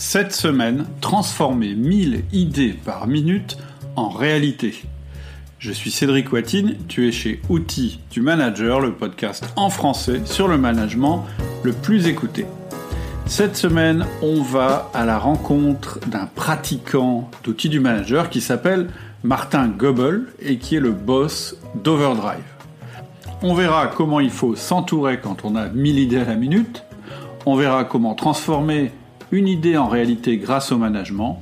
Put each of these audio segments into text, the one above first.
Cette semaine, transformer 1000 idées par minute en réalité. Je suis Cédric Watine, tu es chez Outils du Manager, le podcast en français sur le management le plus écouté. Cette semaine, on va à la rencontre d'un pratiquant d'Outils du Manager qui s'appelle Martin Goebel et qui est le boss d'Overdrive. On verra comment il faut s'entourer quand on a 1000 idées à la minute. On verra comment transformer une idée en réalité grâce au management.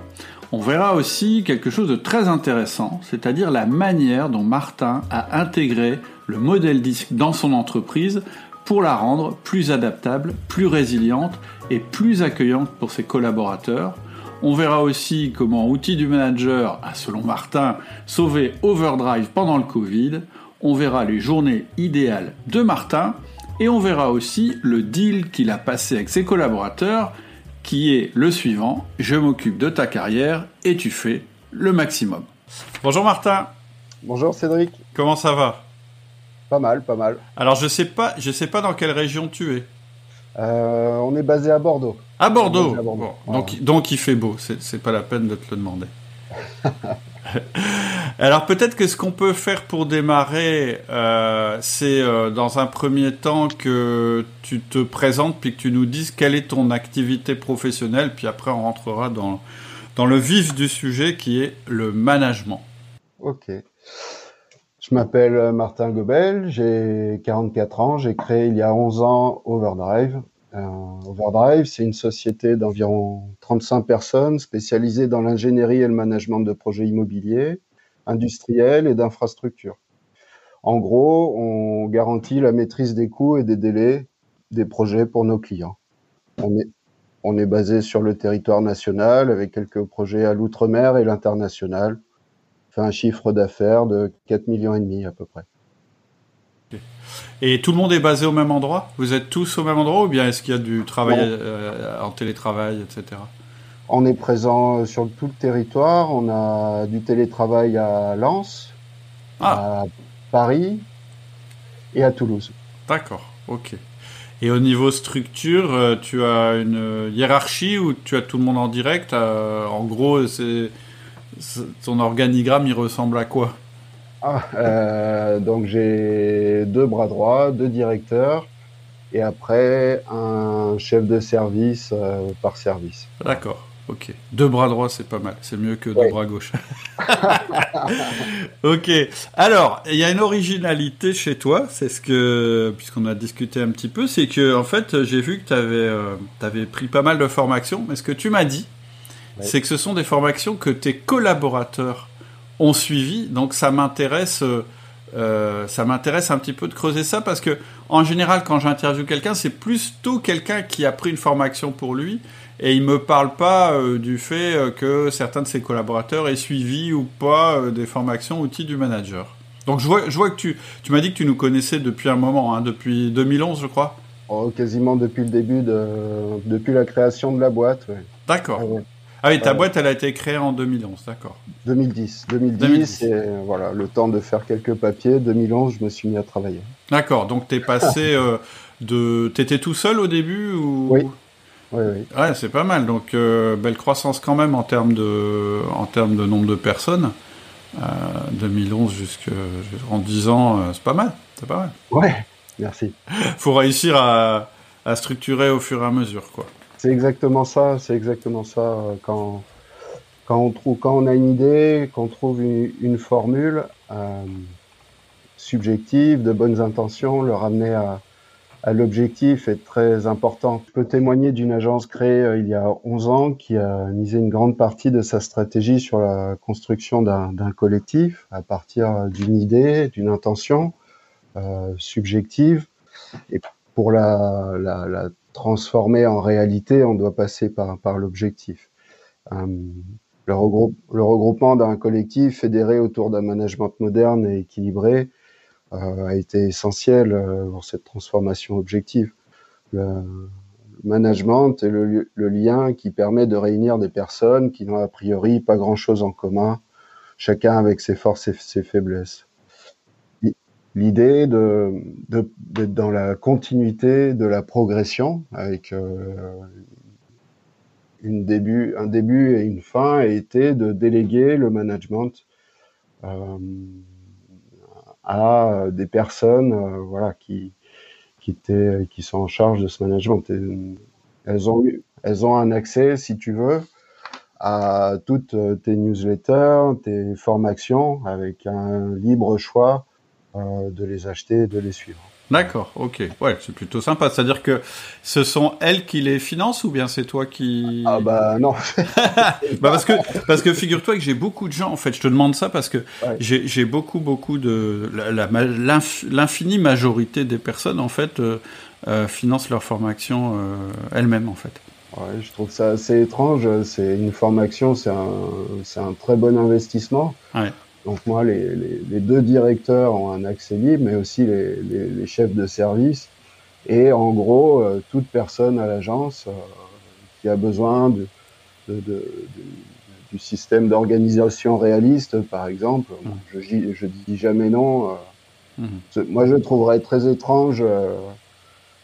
On verra aussi quelque chose de très intéressant, c'est-à-dire la manière dont Martin a intégré le modèle disque dans son entreprise pour la rendre plus adaptable, plus résiliente et plus accueillante pour ses collaborateurs. On verra aussi comment Outil du Manager a, selon Martin, sauvé Overdrive pendant le Covid. On verra les journées idéales de Martin et on verra aussi le deal qu'il a passé avec ses collaborateurs qui est le suivant, je m'occupe de ta carrière et tu fais le maximum. Bonjour Martin. Bonjour Cédric. Comment ça va? Pas mal, pas mal. Alors je sais pas, je sais pas dans quelle région tu es. Euh, on est basé à Bordeaux. À Bordeaux. donc, donc il fait beau, c'est pas la peine de te le demander. Alors peut-être que ce qu'on peut faire pour démarrer, euh, c'est euh, dans un premier temps que tu te présentes puis que tu nous dises quelle est ton activité professionnelle, puis après on rentrera dans, dans le vif du sujet qui est le management. Ok. Je m'appelle Martin Gobel, j'ai 44 ans, j'ai créé il y a 11 ans Overdrive, euh, Overdrive, c'est une société d'environ 35 personnes spécialisée dans l'ingénierie et le management de projets immobiliers, industriels et d'infrastructures. En gros, on garantit la maîtrise des coûts et des délais des projets pour nos clients. On est, on est basé sur le territoire national avec quelques projets à l'outre-mer et l'international. Fait un chiffre d'affaires de 4 millions à peu près. Et tout le monde est basé au même endroit? Vous êtes tous au même endroit ou bien est-ce qu'il y a du travail euh, en télétravail, etc. On est présent sur tout le territoire. On a du télétravail à Lens, ah. à Paris et à Toulouse. D'accord, ok. Et au niveau structure, euh, tu as une hiérarchie ou tu as tout le monde en direct? Euh, En gros, c'est ton organigramme, il ressemble à quoi? Ah, euh, donc j'ai deux bras droits, deux directeurs et après un chef de service euh, par service. D'accord. Ok. Deux bras droits, c'est pas mal. C'est mieux que deux bras gauche. ok. Alors, il y a une originalité chez toi. C'est ce que, puisqu'on a discuté un petit peu, c'est que, en fait, j'ai vu que tu avais, euh, avais, pris pas mal de formations. Mais ce que tu m'as dit, c'est que ce sont des formations que tes collaborateurs ont suivi. Donc ça m'intéresse, euh, euh, ça m'intéresse un petit peu de creuser ça parce que en général, quand j'interviewe quelqu'un, c'est plutôt quelqu'un qui a pris une formation pour lui et il me parle pas euh, du fait que certains de ses collaborateurs aient suivi ou pas des formations outils du manager. Donc je vois, je vois que tu, tu m'as dit que tu nous connaissais depuis un moment, hein, depuis 2011, je crois. Oh, quasiment depuis le début de, depuis la création de la boîte. D'accord. Ah ah oui, ta boîte, elle a été créée en 2011, d'accord. 2010. 2010, et voilà, le temps de faire quelques papiers. 2011, je me suis mis à travailler. D'accord, donc tu es passé euh, de... Tu étais tout seul au début ou... Oui. Oui, oui. Ouais, c'est pas mal. Donc, euh, belle croissance quand même en termes de, en termes de nombre de personnes. 2011 jusqu'en 10 ans, euh, c'est pas mal. C'est pas mal. Ouais, merci. Faut réussir à, à structurer au fur et à mesure, quoi. C'est exactement ça, c'est exactement ça. Euh, quand, quand, on trouve, quand on a une idée, qu'on trouve une, formule euh, subjective, de bonnes intentions, le ramener à, l'objectif est très important. Je peux témoigner d'une agence créée euh, il y a 11 ans qui a misé une grande partie de sa stratégie sur la construction d'un collectif à partir d'une idée, d'une intention subjective. Et pour la transformer en réalité, on doit passer par, l'objectif. Euh, le, regroupement d'un collectif fédéré autour d'un management moderne et équilibré euh, a été essentiel euh, pour cette transformation objective. Le, management est le, lien qui permet de réunir des personnes qui n'ont a priori pas grand-chose en commun, chacun avec ses forces et ses faiblesses l'idée de d'être dans la continuité de la progression avec euh, une début, un début et une fin a été de déléguer le management euh, à des personnes, euh, voilà, qui qui étaient, qui sont en charge de ce management. elles ont elles ont un accès, si tu veux, à toutes tes newsletters, tes formations, avec un libre choix de les acheter et de les suivre. D'accord, ok. Ouais, c'est plutôt sympa. C'est-à-dire que ce sont elles qui les financent ou bien c'est toi qui... Ah bah non. bah parce que, parce que figure-toi que j'ai beaucoup de gens, en fait, je te demande ça parce que j'ai beaucoup, beaucoup de... L'infinie majorité des personnes, en fait, euh, euh, financent leur formation euh, elles-mêmes, en fait. Ouais, je trouve ça assez étrange. C'est une formation, c'est un, un très bon investissement. Ouais. Donc moi, les, les, deux directeurs ont un accès libre, mais aussi les, les chefs de service. Et en gros, euh, toute personne à l'agence euh, qui a besoin de, de, de, du système d'organisation réaliste, par exemple, mmh. je, je dis jamais non. Euh, mmh. Moi, je trouverais très étrange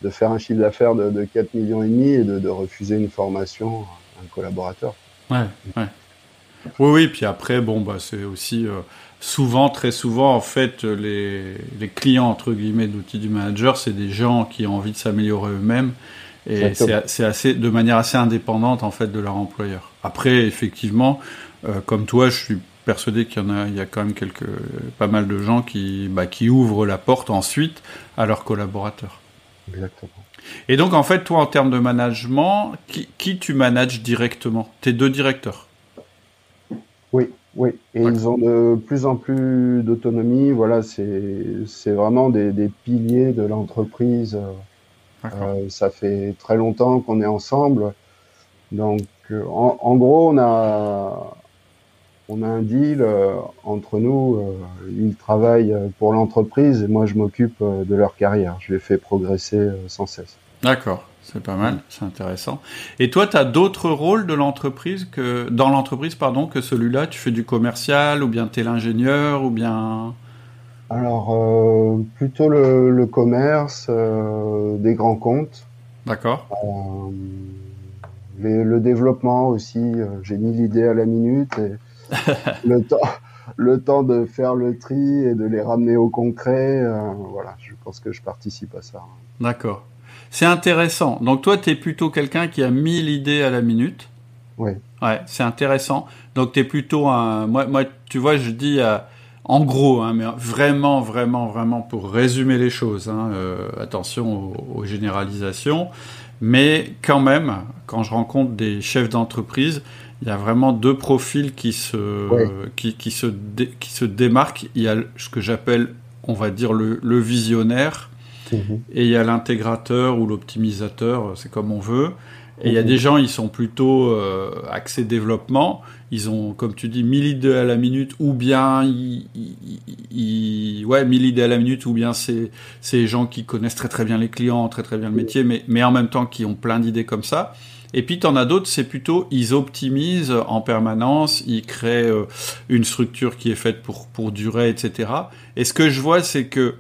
de faire un chiffre d'affaires de, de 4 millions et demi et de, refuser une formation à un collaborateur. Ouais, ouais. Oui, oui, puis après, bon, bah, c'est aussi euh, souvent, très souvent, en fait, les, les clients, entre guillemets, d'outils du manager, c'est des gens qui ont envie de s'améliorer eux-mêmes et c'est assez, de manière assez indépendante, en fait, de leur employeur. Après, effectivement, euh, comme toi, je suis persuadé qu'il y en a, il y a quand même quelques, pas mal de gens qui, bah, qui ouvrent la porte ensuite à leurs collaborateurs. Exactement. Et donc, en fait, toi, en termes de management, qui, qui tu manages directement? Tes deux directeurs? Oui, oui. Et ils ont de plus en plus d'autonomie. Voilà, c'est c'est vraiment des, des, piliers de l'entreprise. Euh, ça fait très longtemps qu'on est ensemble. Donc, euh, en, en, gros, on a on a un deal euh, entre nous. Euh, ils travaillent pour l'entreprise et moi, je m'occupe de leur carrière. Je les fais progresser sans cesse. D'accord. C'est pas mal, c'est intéressant. Et toi, tu as d'autres rôles de l'entreprise que dans l'entreprise, pardon, que celui-là? Tu fais du commercial, ou bien tu es l'ingénieur, ou bien. Alors euh, plutôt le, commerce, euh, des grands comptes. D'accord. Euh, le développement aussi. J'ai mis l'idée à la minute et le temps, le temps de faire le tri et de les ramener au concret. voilà, je pense que je participe à ça. D'accord. C'est intéressant. Donc toi, tu es plutôt quelqu'un qui a mille idées à la minute. Oui. Ouais, c'est intéressant. Donc tu es plutôt un... Moi, moi, tu vois, je dis euh, en gros, hein, mais vraiment, vraiment, vraiment pour résumer les choses. Hein, euh, attention aux, généralisations. Mais quand même, quand je rencontre des chefs d'entreprise, il y a vraiment deux profils qui se, qui, qui, se qui se démarquent. Il y a ce que j'appelle, on va dire, le, le visionnaire Mhm. Et il y a l'intégrateur ou l'optimisateur, c'est comme on veut. Et il y a mhm. des gens, ils sont plutôt euh, axés développement. Ils ont, comme tu dis, 1000 idées à la minute, ou bien, ils, ouais, 1000 idées à la minute, ou bien c'est ces gens qui connaissent très très bien les clients, très très bien le métier, mais, mais en même temps qui ont plein d'idées comme ça. Et puis, tu en as d'autres, c'est plutôt, ils optimisent en permanence, ils créent euh, une structure qui est faite pour, pour durer, etc. Et ce que je vois, c'est que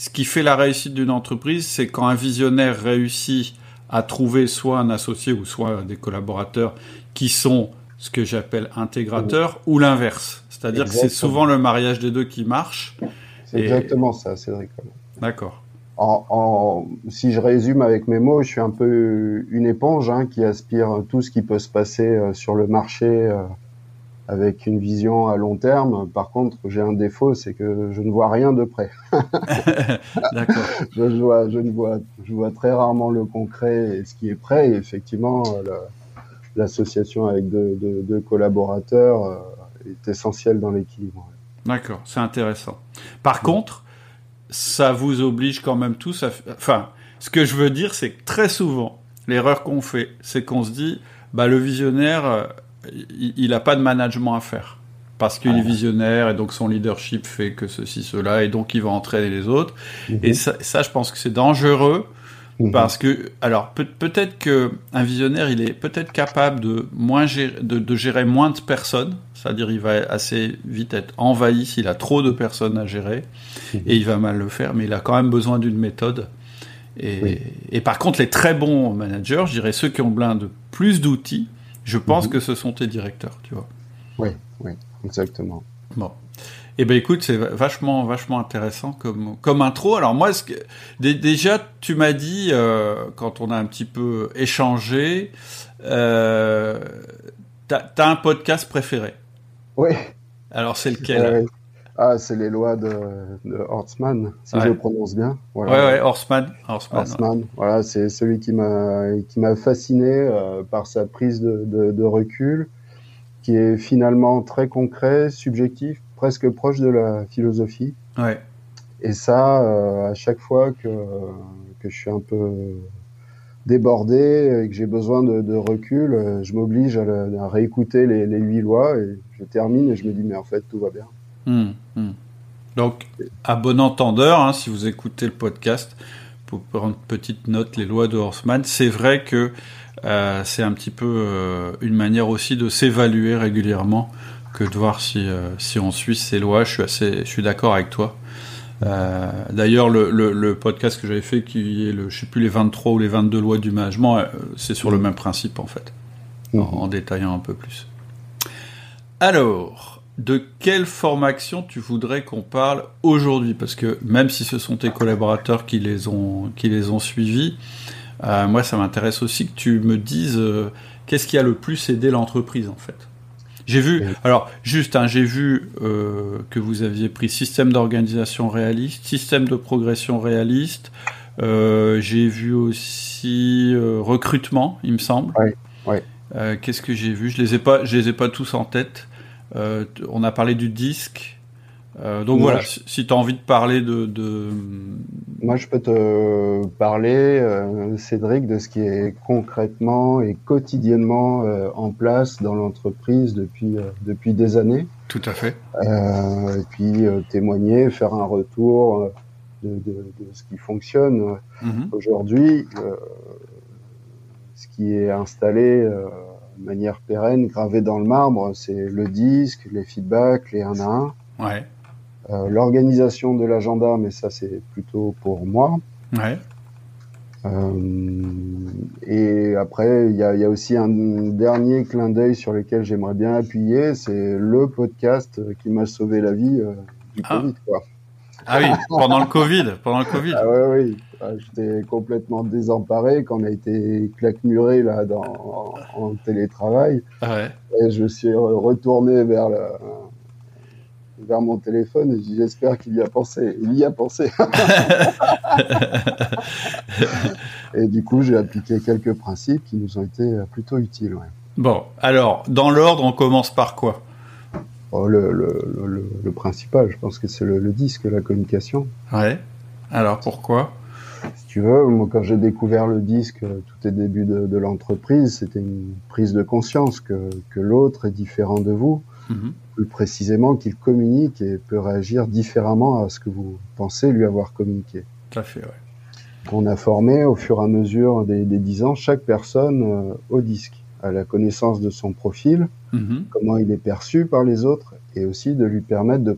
ce qui fait la réussite d'une entreprise, c'est quand un visionnaire réussit à trouver soit un associé ou soit des collaborateurs qui sont ce que j'appelle intégrateurs ou l'inverse. C'est-à-dire que c'est souvent le mariage des deux qui marche. C'est exactement ça, Cédric. D'accord. En, si je résume avec mes mots, je suis un peu une éponge hein, qui aspire tout ce qui peut se passer euh, sur le marché euh, avec une vision à long terme. Par contre, j'ai un défaut, c'est que je ne vois rien de près. D'accord. je, vois, je ne vois, je vois très rarement le concret et ce qui est prêt. Et effectivement, l'association avec deux, collaborateurs euh, est essentielle dans l'équilibre. D'accord, c'est intéressant. Par contre, ça vous oblige quand même tous à... Enfin, ce que je veux dire, c'est que très souvent, l'erreur qu'on fait, c'est qu'on se dit, bah, le visionnaire euh, il n'a pas de management à faire. Parce qu'il est visionnaire et donc son leadership fait que ceci, cela, et donc il va entraîner les autres. Mhm. Et ça, je pense que c'est dangereux mhm. parce que, alors peut-être que un visionnaire, il est peut-être capable de moins gérer, de, gérer moins de personnes, c'est-à-dire il va assez vite être envahi s'il a trop de personnes à gérer, mhm. et il va mal le faire, mais il a quand même besoin d'une méthode. Et, et, par contre, les très bons managers, je dirais ceux qui ont plein de plus d'outils, Je pense que ce sont tes directeurs, tu vois. Oui, oui, exactement. Bon. Eh ben écoute, c'est vachement vachement intéressant comme comme intro. Alors moi, ce que, déjà, tu m'as dit euh, quand on a un petit peu échangé, euh, t'as as un podcast préféré. Oui. Alors c'est lequel? Ah, c'est les lois de, de Horstman, si je le prononce bien. Voilà. Ouais, ouais, Horstman. Horstman, Voilà, c'est celui qui m'a qui m'a fasciné euh, par sa prise de, de, de recul, qui est finalement très concret, subjectif, presque proche de la philosophie. Ouais. Et ça, euh, à chaque fois que, que je suis un peu débordé et que j'ai besoin de, recul, euh, je m'oblige à, réécouter les, huit lois et je termine et je me dis mais en fait tout va bien. Hum, hum. Donc à bon entendeur, hein, si vous écoutez le podcast, pour prendre une petite note, les lois de Horseman, c'est vrai que euh, c'est un petit peu une manière aussi de s'évaluer régulièrement que de voir si, euh, si on suit ces lois. Je suis assez, je suis d'accord avec toi. Euh, D'ailleurs, le, le, le, podcast que j'avais fait, qui est le, je sais plus les 23 ou les 22 lois du management, euh, c'est sur le même principe en fait, en, en, détaillant un peu plus. Alors, de quelle formation tu voudrais qu'on parle aujourd'hui? Parce que même si ce sont tes collaborateurs qui les ont, qui les ont suivis, euh, moi ça m'intéresse aussi que tu me dises euh, qu'est-ce qui a le plus aidé l'entreprise en fait? J'ai vu, alors juste, hein, j'ai vu euh, que vous aviez pris système d'organisation réaliste, système de progression réaliste. J'ai vu aussi recrutement, il me semble. Oui. Qu'est-ce que j'ai vu? Je les ai pas, je les ai pas tous en tête. On a parlé du disque. Euh, donc voilà, si tu as envie de parler de, de, Moi, je peux te parler, euh, Cédric, de ce qui est concrètement et quotidiennement euh, en place dans l'entreprise depuis, depuis des années. Tout à fait. et puis témoigner, faire un retour de, de, de ce qui fonctionne. Mhm. Aujourd'hui, ce qui est installé de manière pérenne, gravé dans le marbre, c'est le disque, les feedbacks, les 1 à 1. Ouais. Euh, l'organisation de l'agenda, mais ça c'est plutôt pour moi. Ouais. Euh, et après, il y a, y a, aussi un dernier clin d'œil sur lequel j'aimerais bien appuyer, c'est le podcast qui m'a sauvé la vie euh, du ah. Covid. Quoi. Ah oui, pendant le Covid, pendant le Covid. Ah ouais, oui, ah, j'étais complètement désemparé quand on a été claquemuré là dans, en, télétravail. Ah ouais. Et je suis retourné vers le, vers mon téléphone et j'espère qu'il y a pensé. Il y a pensé. et du coup, j'ai appliqué quelques principes qui nous ont été plutôt utiles. Bon, alors, dans l'ordre, on commence par quoi? Oh, le, le, le, principal, je pense que c'est le, disque, la communication. Ouais. Alors, pourquoi? Tu veux, moi, quand j'ai découvert le disque tout au début de, de l'entreprise, c'était une prise de conscience que, que l'autre est différent de vous. Mhm plus précisément qu'il communique et peut réagir différemment à ce que vous pensez lui avoir communiqué. Tout à fait, On a formé au fur et à mesure des, dix ans chaque personne euh, au disque, à la connaissance de son profil, mm-hmm. comment il est perçu par les autres, et aussi de lui permettre de,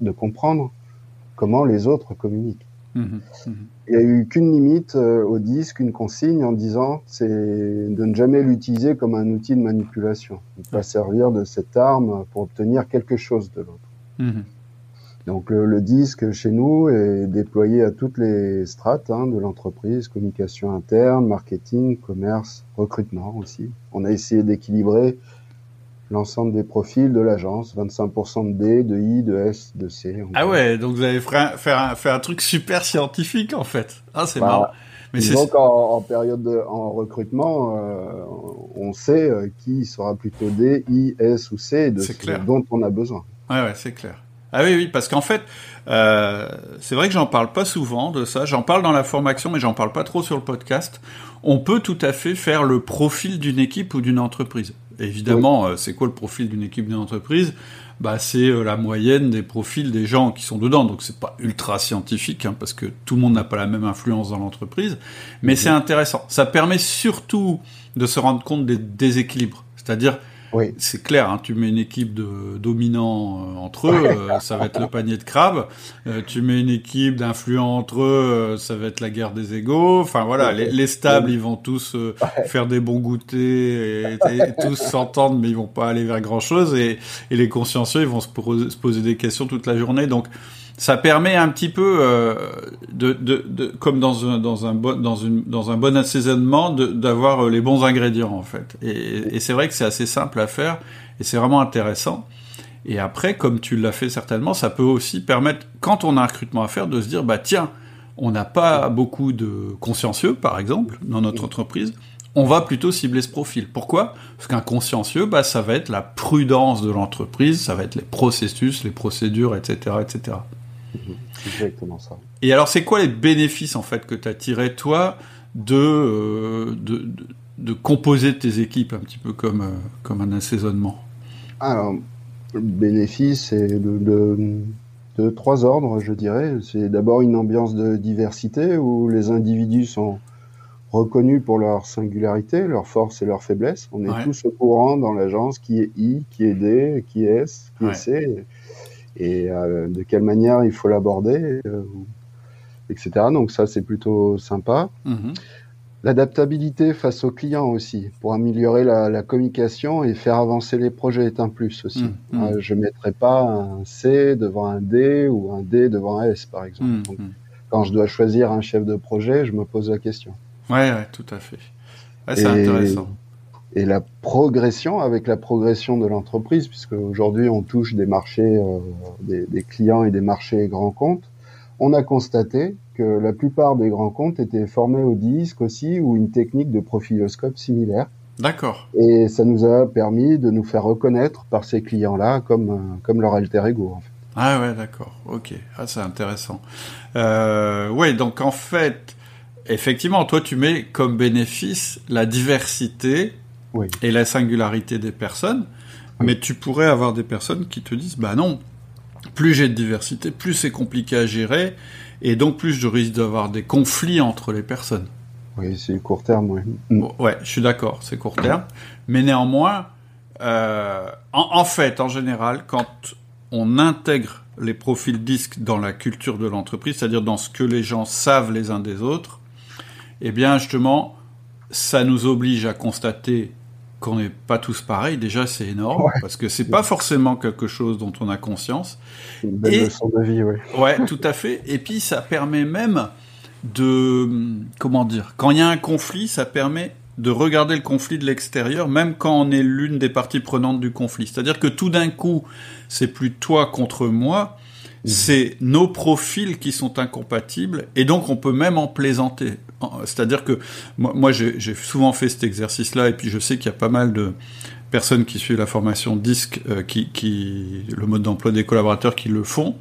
de comprendre comment les autres communiquent. Il n'y a eu qu'une limite euh, au disque, une consigne en disant, c'est de ne jamais l'utiliser comme un outil de manipulation, ne pas servir de cette arme pour obtenir quelque chose de l'autre. Donc le, disque chez nous est déployé à toutes les strates hein, de l'entreprise, communication interne, marketing, commerce, recrutement aussi. On a essayé d'équilibrer l'ensemble des profils de l'agence, 25% de D, de I, de S, de C. Ah ouais, donc vous avez fait un, fait un, truc super scientifique en fait. Ah c'est bah, marrant. Mais donc en, période de, en recrutement, euh, on sait euh, qui sera plutôt D, I, S ou C de ce dont on a besoin. Ouais ouais, c'est clair. Ah oui oui, parce qu'en fait, euh, c'est vrai que j'en parle pas souvent de ça. J'en parle dans la formation, mais j'en parle pas trop sur le podcast. On peut tout à fait faire le profil d'une équipe ou d'une entreprise. Évidemment, euh, c'est quoi le profil d'une équipe d'une entreprise? Bah, c'est euh, la moyenne des profils des gens qui sont dedans. Donc c'est pas ultra scientifique hein, parce que tout le monde n'a pas la même influence dans l'entreprise, mais c'est intéressant. Ça permet surtout de se rendre compte des déséquilibres. C'est-à-dire Oui. C'est clair, hein, tu mets une équipe de dominants euh, entre eux, euh, ça va être le panier de crabes. Euh, tu mets une équipe d'influents entre eux, ça va être la guerre des égaux. Enfin voilà, les, stables, ils vont tous faire des bons goûters et, tous s'entendre, mais ils vont pas aller vers grand chose. Et, les consciencieux, ils vont se poser des questions toute la journée. Donc ça permet un petit peu euh, de, de, de, comme dans un dans un bon dans une dans un bon assaisonnement d'avoir euh, les bons ingrédients en fait et, et c'est vrai que c'est assez simple à faire et c'est vraiment intéressant et après comme tu l'as fait certainement ça peut aussi permettre quand on a un recrutement à faire de se dire bah tiens on n'a pas beaucoup de consciencieux par exemple dans notre entreprise on va plutôt cibler ce profil. Pourquoi? Parce qu'un consciencieux, bah, ça va être la prudence de l'entreprise, ça va être les processus, les procédures, etc., etc. Exactement ça. Et alors, c'est quoi les bénéfices en fait que tu as tiré toi euh, de, de, de, composer tes équipes un petit peu comme, euh, comme un assaisonnement? Alors, le bénéfice, c'est de, de, trois ordres, je dirais. C'est d'abord une ambiance de diversité où les individus sont reconnus pour leur singularité, leur force et leur faiblesse. On est tous au courant dans l'agence qui est I, qui est D, qui est S, qui est C et euh, de quelle manière il faut l'aborder, euh, etc. Donc ça, c'est plutôt sympa. Mhm. L'adaptabilité face aux clients aussi, pour améliorer la, communication et faire avancer les projets est un plus aussi. Mhm. Euh, je ne mettrai pas un C devant un D ou un D devant un S, par exemple. Mhm. Donc, quand je dois choisir un chef de projet, je me pose la question. Ouais, ouais tout à fait. c'est intéressant et la progression avec la progression de l'entreprise, puisque aujourd'hui on touche des marchés, euh, des, des, clients et des marchés grands comptes, on a constaté que la plupart des grands comptes étaient formés au disque aussi ou une technique de profiloscope similaire. D'accord. Et ça nous a permis de nous faire reconnaître par ces clients-là comme, euh, comme leur alter ego. En fait. Ah ouais, d'accord. Ok. Ah, c'est intéressant. Euh, ouais, donc en fait, effectivement, toi, tu mets comme bénéfice la diversité et la singularité des personnes. Mais tu pourrais avoir des personnes qui te disent, bah non, plus j'ai de diversité, plus c'est compliqué à gérer, et donc plus je risque d'avoir des conflits entre les personnes. Oui, c'est court terme, oui. Mm. Ouais, je suis d'accord, c'est court terme. Mais néanmoins, euh, en, fait, en général, quand on intègre les profils disques dans la culture de l'entreprise, c'est-à-dire dans ce que les gens savent les uns des autres, eh bien, justement, ça nous oblige à constater qu'on n'est pas tous pareils, déjà c'est énorme, parce que c'est pas forcément quelque chose dont on a conscience. Une belle leçon de vie, oui. Ouais, tout à fait. Et puis ça permet même de, comment dire, quand il y a un conflit, ça permet de regarder le conflit de l'extérieur, même quand on est l'une des parties prenantes du conflit. C'est-à-dire que tout d'un coup, c'est plus toi contre moi. C'est nos profils qui sont incompatibles, et donc on peut même en plaisanter. C'est-à-dire que moi, j'ai souvent fait cet exercice-là, et puis je sais qu'il y a pas mal de personnes qui suivent la formation DISC, euh, qui, le mode d'emploi des collaborateurs qui le font.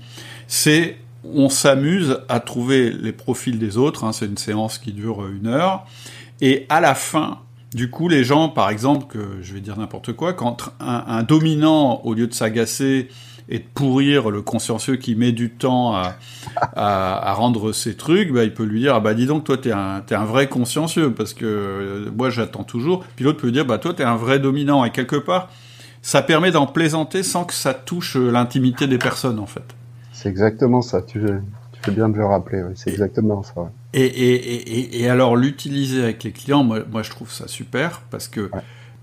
C'est on s'amuse à trouver les profils des autres. Hein, c'est une séance qui dure une heure, et à la fin, du coup, les gens, par exemple, que je vais dire n'importe quoi, quand un dominant, au lieu de s'agacer et de pourrir le consciencieux qui met du temps à, à, rendre ses trucs, bah, il peut lui dire ah bah dis donc toi t'es un es un vrai consciencieux parce que euh, moi j'attends toujours. Puis l'autre peut lui dire bah toi t'es un vrai dominant et quelque part ça permet d'en plaisanter sans que ça touche euh, l'intimité des personnes en fait. C'est exactement ça. Tu, tu fais bien de le rappeler. C'est exactement ça. Et, et, et, et, alors l'utiliser avec les clients, moi, moi, je trouve ça super parce que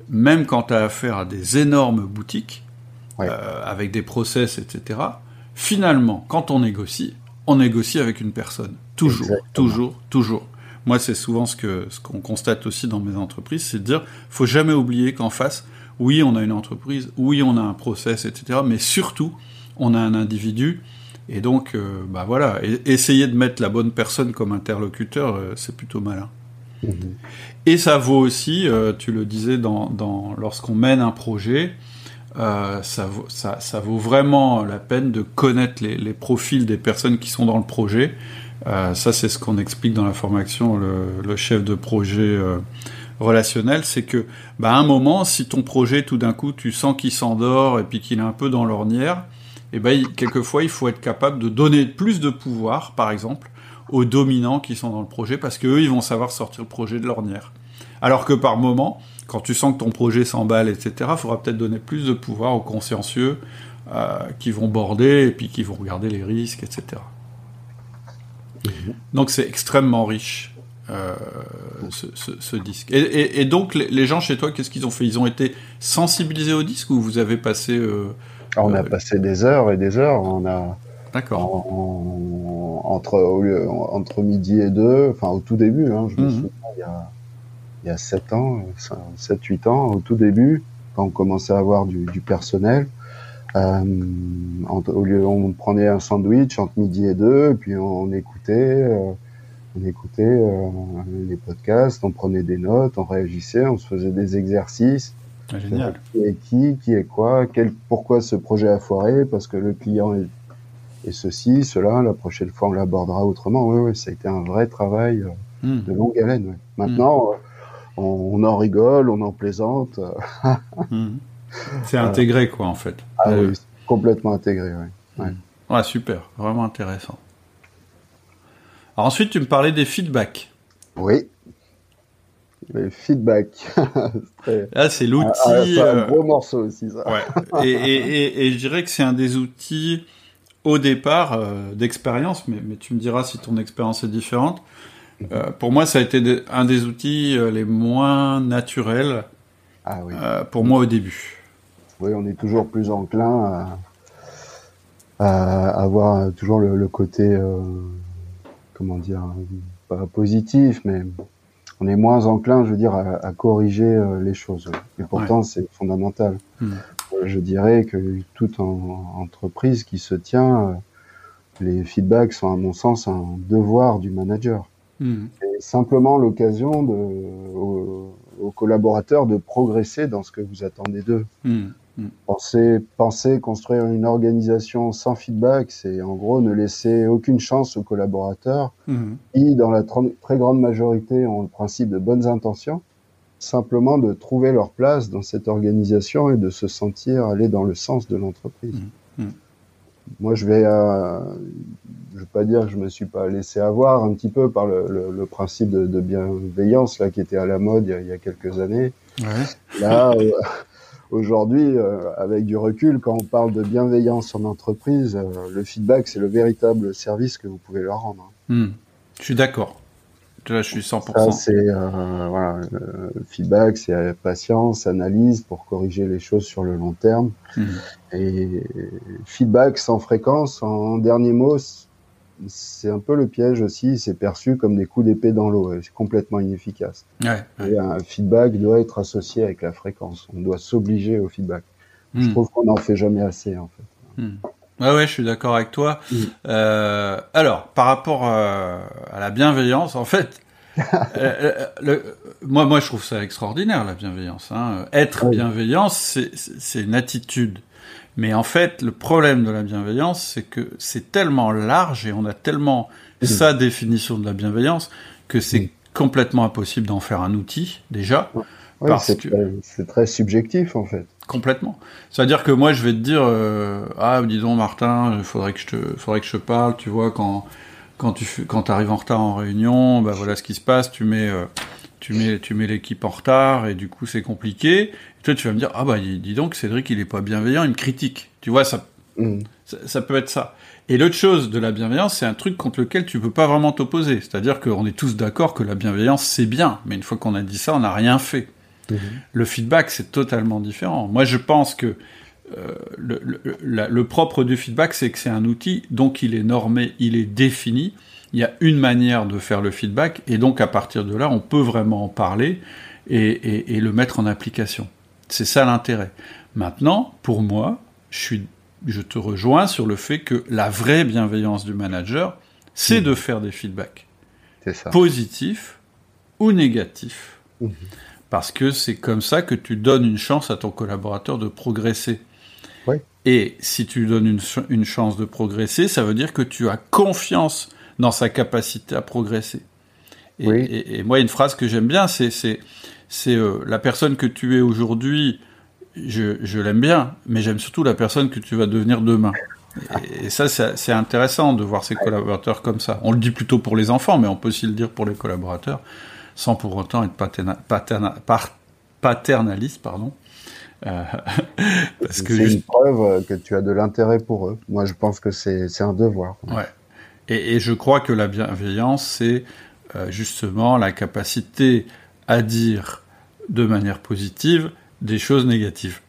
même quand tu as affaire à des énormes boutiques, euh, avec des process, etc. Finalement, quand on négocie, on négocie avec une personne. Toujours, toujours, toujours. Moi, c'est souvent ce que ce qu'on constate aussi dans mes entreprises, c'est de dire, faut jamais oublier qu'en face, oui, on a une entreprise, oui, on a un process, etc. Mais surtout, on a un individu. Et donc, euh, bah voilà, essayer de mettre la bonne personne comme interlocuteur, euh, c'est plutôt malin. Mhm. Et ça vaut aussi, tu le disais, dans, dans lorsqu'on mène un projet, euh, ça, ça, vaut vraiment la peine de connaître les, profils des personnes qui sont dans le projet. Euh, ça, c'est ce qu'on explique dans la formation, le, le chef de projet euh, relationnel, c'est que, bah, à un moment, si ton projet, tout d'un coup, tu sens qu'il s'endort et puis qu'il est un peu dans l'ornière, et eh ben, quelquefois, il faut être capable de donner plus de pouvoir, par exemple, aux dominants qui sont dans le projet, parce qu'eux, ils vont savoir sortir le projet de l'ornière. Alors que par moment, quand tu sens que ton projet s'emballe, etc., il faudra peut-être donner plus de pouvoir aux consciencieux euh, qui vont border et puis qui vont regarder les risques, etc. Mhm. Donc c'est extrêmement riche. Euh, ce, disque. Et, donc les, gens chez toi, qu'est-ce qu'ils ont fait? Ils ont été sensibilisés au disque ou vous avez passé euh, On a passé des heures et des heures. On a D'accord. entre, entre midi et deux, enfin au tout début, hein, je me mhm. souviens, il y a, il y a 7 ans, 7-8 ans, au tout début, quand on commençait à avoir du, du personnel, euh, au lieu, on prenait un sandwich entre midi et deux, et puis on, écoutait, euh, on écoutait euh, les podcasts, on prenait des notes, on réagissait, on se faisait des exercices. Ah, génial. Qui est qui, qui est quoi, quel, pourquoi ce projet a foiré, parce que le client est, est ceci, cela, la prochaine fois on l'abordera autrement. Oui, oui, ça a été un vrai travail hmm. de longue haleine. Ouais. Maintenant, hmm. On, en rigole, on en plaisante. Hmm. C'est intégré, quoi, en fait. Ah oui, complètement intégré, oui. Ouais. ouais. super, vraiment intéressant. Alors ensuite, tu me parlais des feedbacks. Oui. Les feedbacks. Là, c'est l'outil. Ah, c'est un euh, gros morceau aussi, ça. Ouais. et, et, et, je dirais que c'est un des outils au départ euh, d'expérience, mais, mais, tu me diras si ton expérience est différente. Euh, pour moi, ça a été un des outils les moins naturels ah, oui. pour moi au début. Oui, on est toujours plus enclin à, avoir toujours le, côté comment dire, pas positif, mais on est moins enclin, je veux dire, à, corriger euh, les choses. Et pourtant, c'est fondamental. Hmm. Euh, je dirais que toute entreprise qui se tient, euh, les feedbacks sont, à mon sens, un devoir du manager. Hmm. Et simplement l'occasion aux, collaborateurs de progresser dans ce que vous attendez d'eux. Hmm. Mm. Penser, penser construire une organisation sans feedback, c'est en gros ne laisser aucune chance aux collaborateurs mm. qui, dans la très grande majorité, ont le principe de bonnes intentions, simplement de trouver leur place dans cette organisation et de se sentir aller dans le sens de l'entreprise. Mm. Moi, je vais, euh, je veux pas dire que je me suis pas laissé avoir un petit peu par le, le, principe de, de, bienveillance là qui était à la mode il y a, il y a quelques années. Ouais. Là. Euh, Aujourd'hui, euh, avec du recul, quand on parle de bienveillance en entreprise, euh, le feedback, c'est le véritable service que vous pouvez leur rendre. Hmm. Je suis d'accord. Là, je suis 100%. Ça, c'est euh, voilà, feedback, c'est patience, analyse pour corriger les choses sur le long terme. Hmm. Et feedback sans fréquence, en dernier mot, c'est un peu le piège aussi, c'est perçu comme des coups d'épée dans l'eau, c'est complètement inefficace. Ouais, Et un feedback doit être associé avec la fréquence, on doit s'obliger au feedback. Je hmm. trouve qu'on n'en fait jamais assez en fait. Hmm. Ouais, ouais, je suis d'accord avec toi. Hmm. Euh, alors, par rapport euh, à la bienveillance, en fait, euh, le, moi, moi, je trouve ça extraordinaire la bienveillance. Hein. Être bienveillant, c'est une attitude. Mais en fait, le problème de la bienveillance, c'est que c'est tellement large et on a tellement sa définition de la bienveillance que c'est complètement impossible d'en faire un outil déjà. que c'est très subjectif en fait. Complètement. C'est-à-dire que moi, je vais te dire, euh, ah, dis donc, Martin, il faudrait que je te, faudrait que je te parle. Tu vois, quand quand tu quand arrives en retard en réunion, bah voilà ce qui se passe. Tu mets euh, tu mets, tu mets l'équipe en retard et du coup c'est compliqué. Et toi tu vas me dire ah bah dis donc Cédric il est pas bienveillant, il me critique. Tu vois ça, mm. ça, peut être ça. Et l'autre chose de la bienveillance, c'est un truc contre lequel tu peux pas vraiment t'opposer. C'est-à-dire qu'on est tous d'accord que la bienveillance c'est bien, mais une fois qu'on a dit ça, on n'a rien fait. Mm-hmm. Le feedback c'est totalement différent. Moi je pense que euh, le, le, le, propre du feedback, c'est que c'est un outil, donc il est normé, il est défini, il y a une manière de faire le feedback, et donc à partir de là, on peut vraiment en parler et, le mettre en application. C'est ça l'intérêt. Maintenant, pour moi, je, suis, je te rejoins sur le fait que la vraie bienveillance du manager, c'est mmh. de faire des feedbacks. Positifs ou négatifs. Mmh. Parce que c'est comme ça que tu donnes une chance à ton collaborateur de progresser. Et si tu lui donnes une, une, chance de progresser, ça veut dire que tu as confiance dans sa capacité à progresser. Et, oui. et, et moi, une phrase que j'aime bien, c'est euh, la personne que tu es aujourd'hui. Je, je l'aime bien, mais j'aime surtout la personne que tu vas devenir demain. Et, ça, c'est intéressant de voir ces collaborateurs comme ça. On le dit plutôt pour les enfants, mais on peut aussi le dire pour les collaborateurs, sans pour autant être paternaliste paternaliste, pardon. Euh, parce que c'est une preuve que tu as de l'intérêt pour eux. Moi, je pense que c'est un devoir. Ouais. Et, je crois que la bienveillance, c'est euh, justement la capacité à dire de manière positive des choses négatives.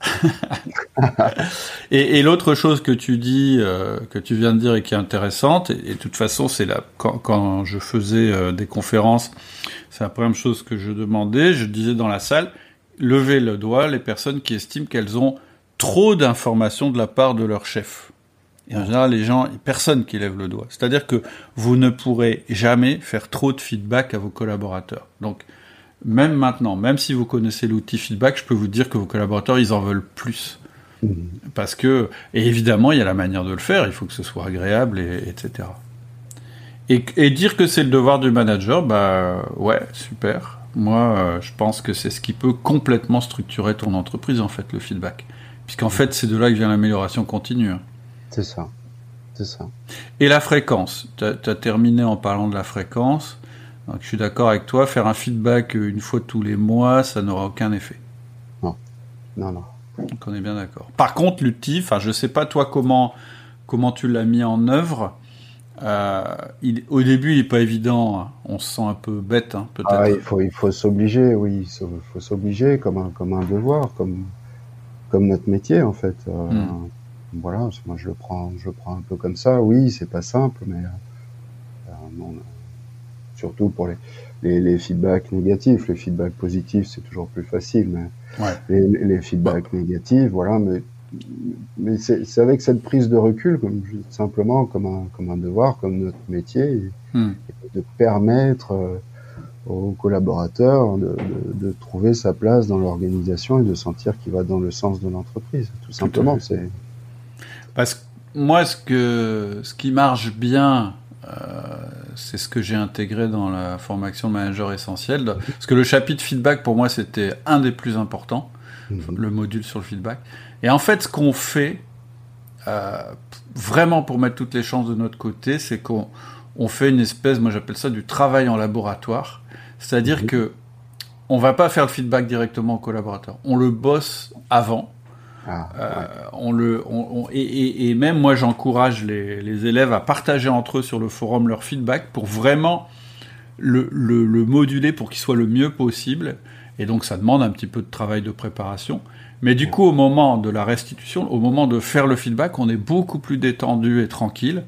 et, l'autre chose que tu dis, euh, que tu viens de dire et qui est intéressante, et, de toute façon, c'est là quand, quand, je faisais euh, des conférences, c'est la première chose que je demandais. Je disais dans la salle, levez le doigt les personnes qui estiment qu'elles ont trop d'informations de la part de leur chef. Et en général, les gens, personne qui lève le doigt. C'est-à-dire que vous ne pourrez jamais faire trop de feedback à vos collaborateurs. Donc, même maintenant, même si vous connaissez l'outil feedback, je peux vous dire que vos collaborateurs, ils en veulent plus. Mmh. Parce que, et évidemment, il y a la manière de le faire, il faut que ce soit agréable, et, etc. Et, et, dire que c'est le devoir du manager, bah ouais, super. Moi, euh, je pense que c'est ce qui peut complètement structurer ton entreprise, en fait, le feedback. Puisqu'en fait, c'est de là que vient l'amélioration continue. C'est ça. C'est ça. Et la fréquence. Tu as, terminé en parlant de la fréquence. Donc, je suis d'accord avec toi, faire un feedback une fois tous les mois, ça n'aura aucun effet. Non. Non, non. Donc on est bien d'accord. Par contre, l'outil, enfin, je sais pas toi comment, comment tu l'as mis en œuvre. Euh, il, au début, il n'est pas évident. Hein. On se sent un peu bête, hein, peut-être. Ah, il faut, il faut s'obliger, oui. Il faut s'obliger comme un, comme un devoir, comme, comme notre métier, en fait. Euh, hmm voilà, moi je le prends, je prends un peu comme ça. Oui, c'est pas simple, mais euh, euh, surtout pour les, les, feedbacks négatifs. Les feedbacks positifs, c'est toujours plus facile, mais les, feedbacks négatifs, voilà. Mais, mais c'est avec cette prise de recul, comme, simplement comme un, comme un devoir, comme notre métier, hmm. de permettre euh, aux collaborateurs de, de, trouver sa place dans l'organisation et de sentir qu'il va dans le sens de l'entreprise. Tout, simplement, c'est parce que moi, ce, que, ce qui marche bien, euh, c'est ce que j'ai intégré dans la formation manager essentiel. Parce que le chapitre feedback, pour moi, c'était un des plus importants, mhm. le module sur le feedback. Et en fait, ce qu'on fait, euh, vraiment pour mettre toutes les chances de notre côté, c'est qu'on on fait une espèce, moi j'appelle ça du travail en laboratoire. C'est-à-dire mhm. que on va pas faire le feedback directement au collaborateur. On le bosse avant ah, euh, on le, et, même moi, j'encourage les, élèves à partager entre eux sur le forum leur feedback pour vraiment le, moduler pour qu'il soit le mieux possible. Et donc, ça demande un petit peu de travail de préparation. Mais du coup, au moment de la restitution, au moment de faire le feedback, on est beaucoup plus détendu et tranquille.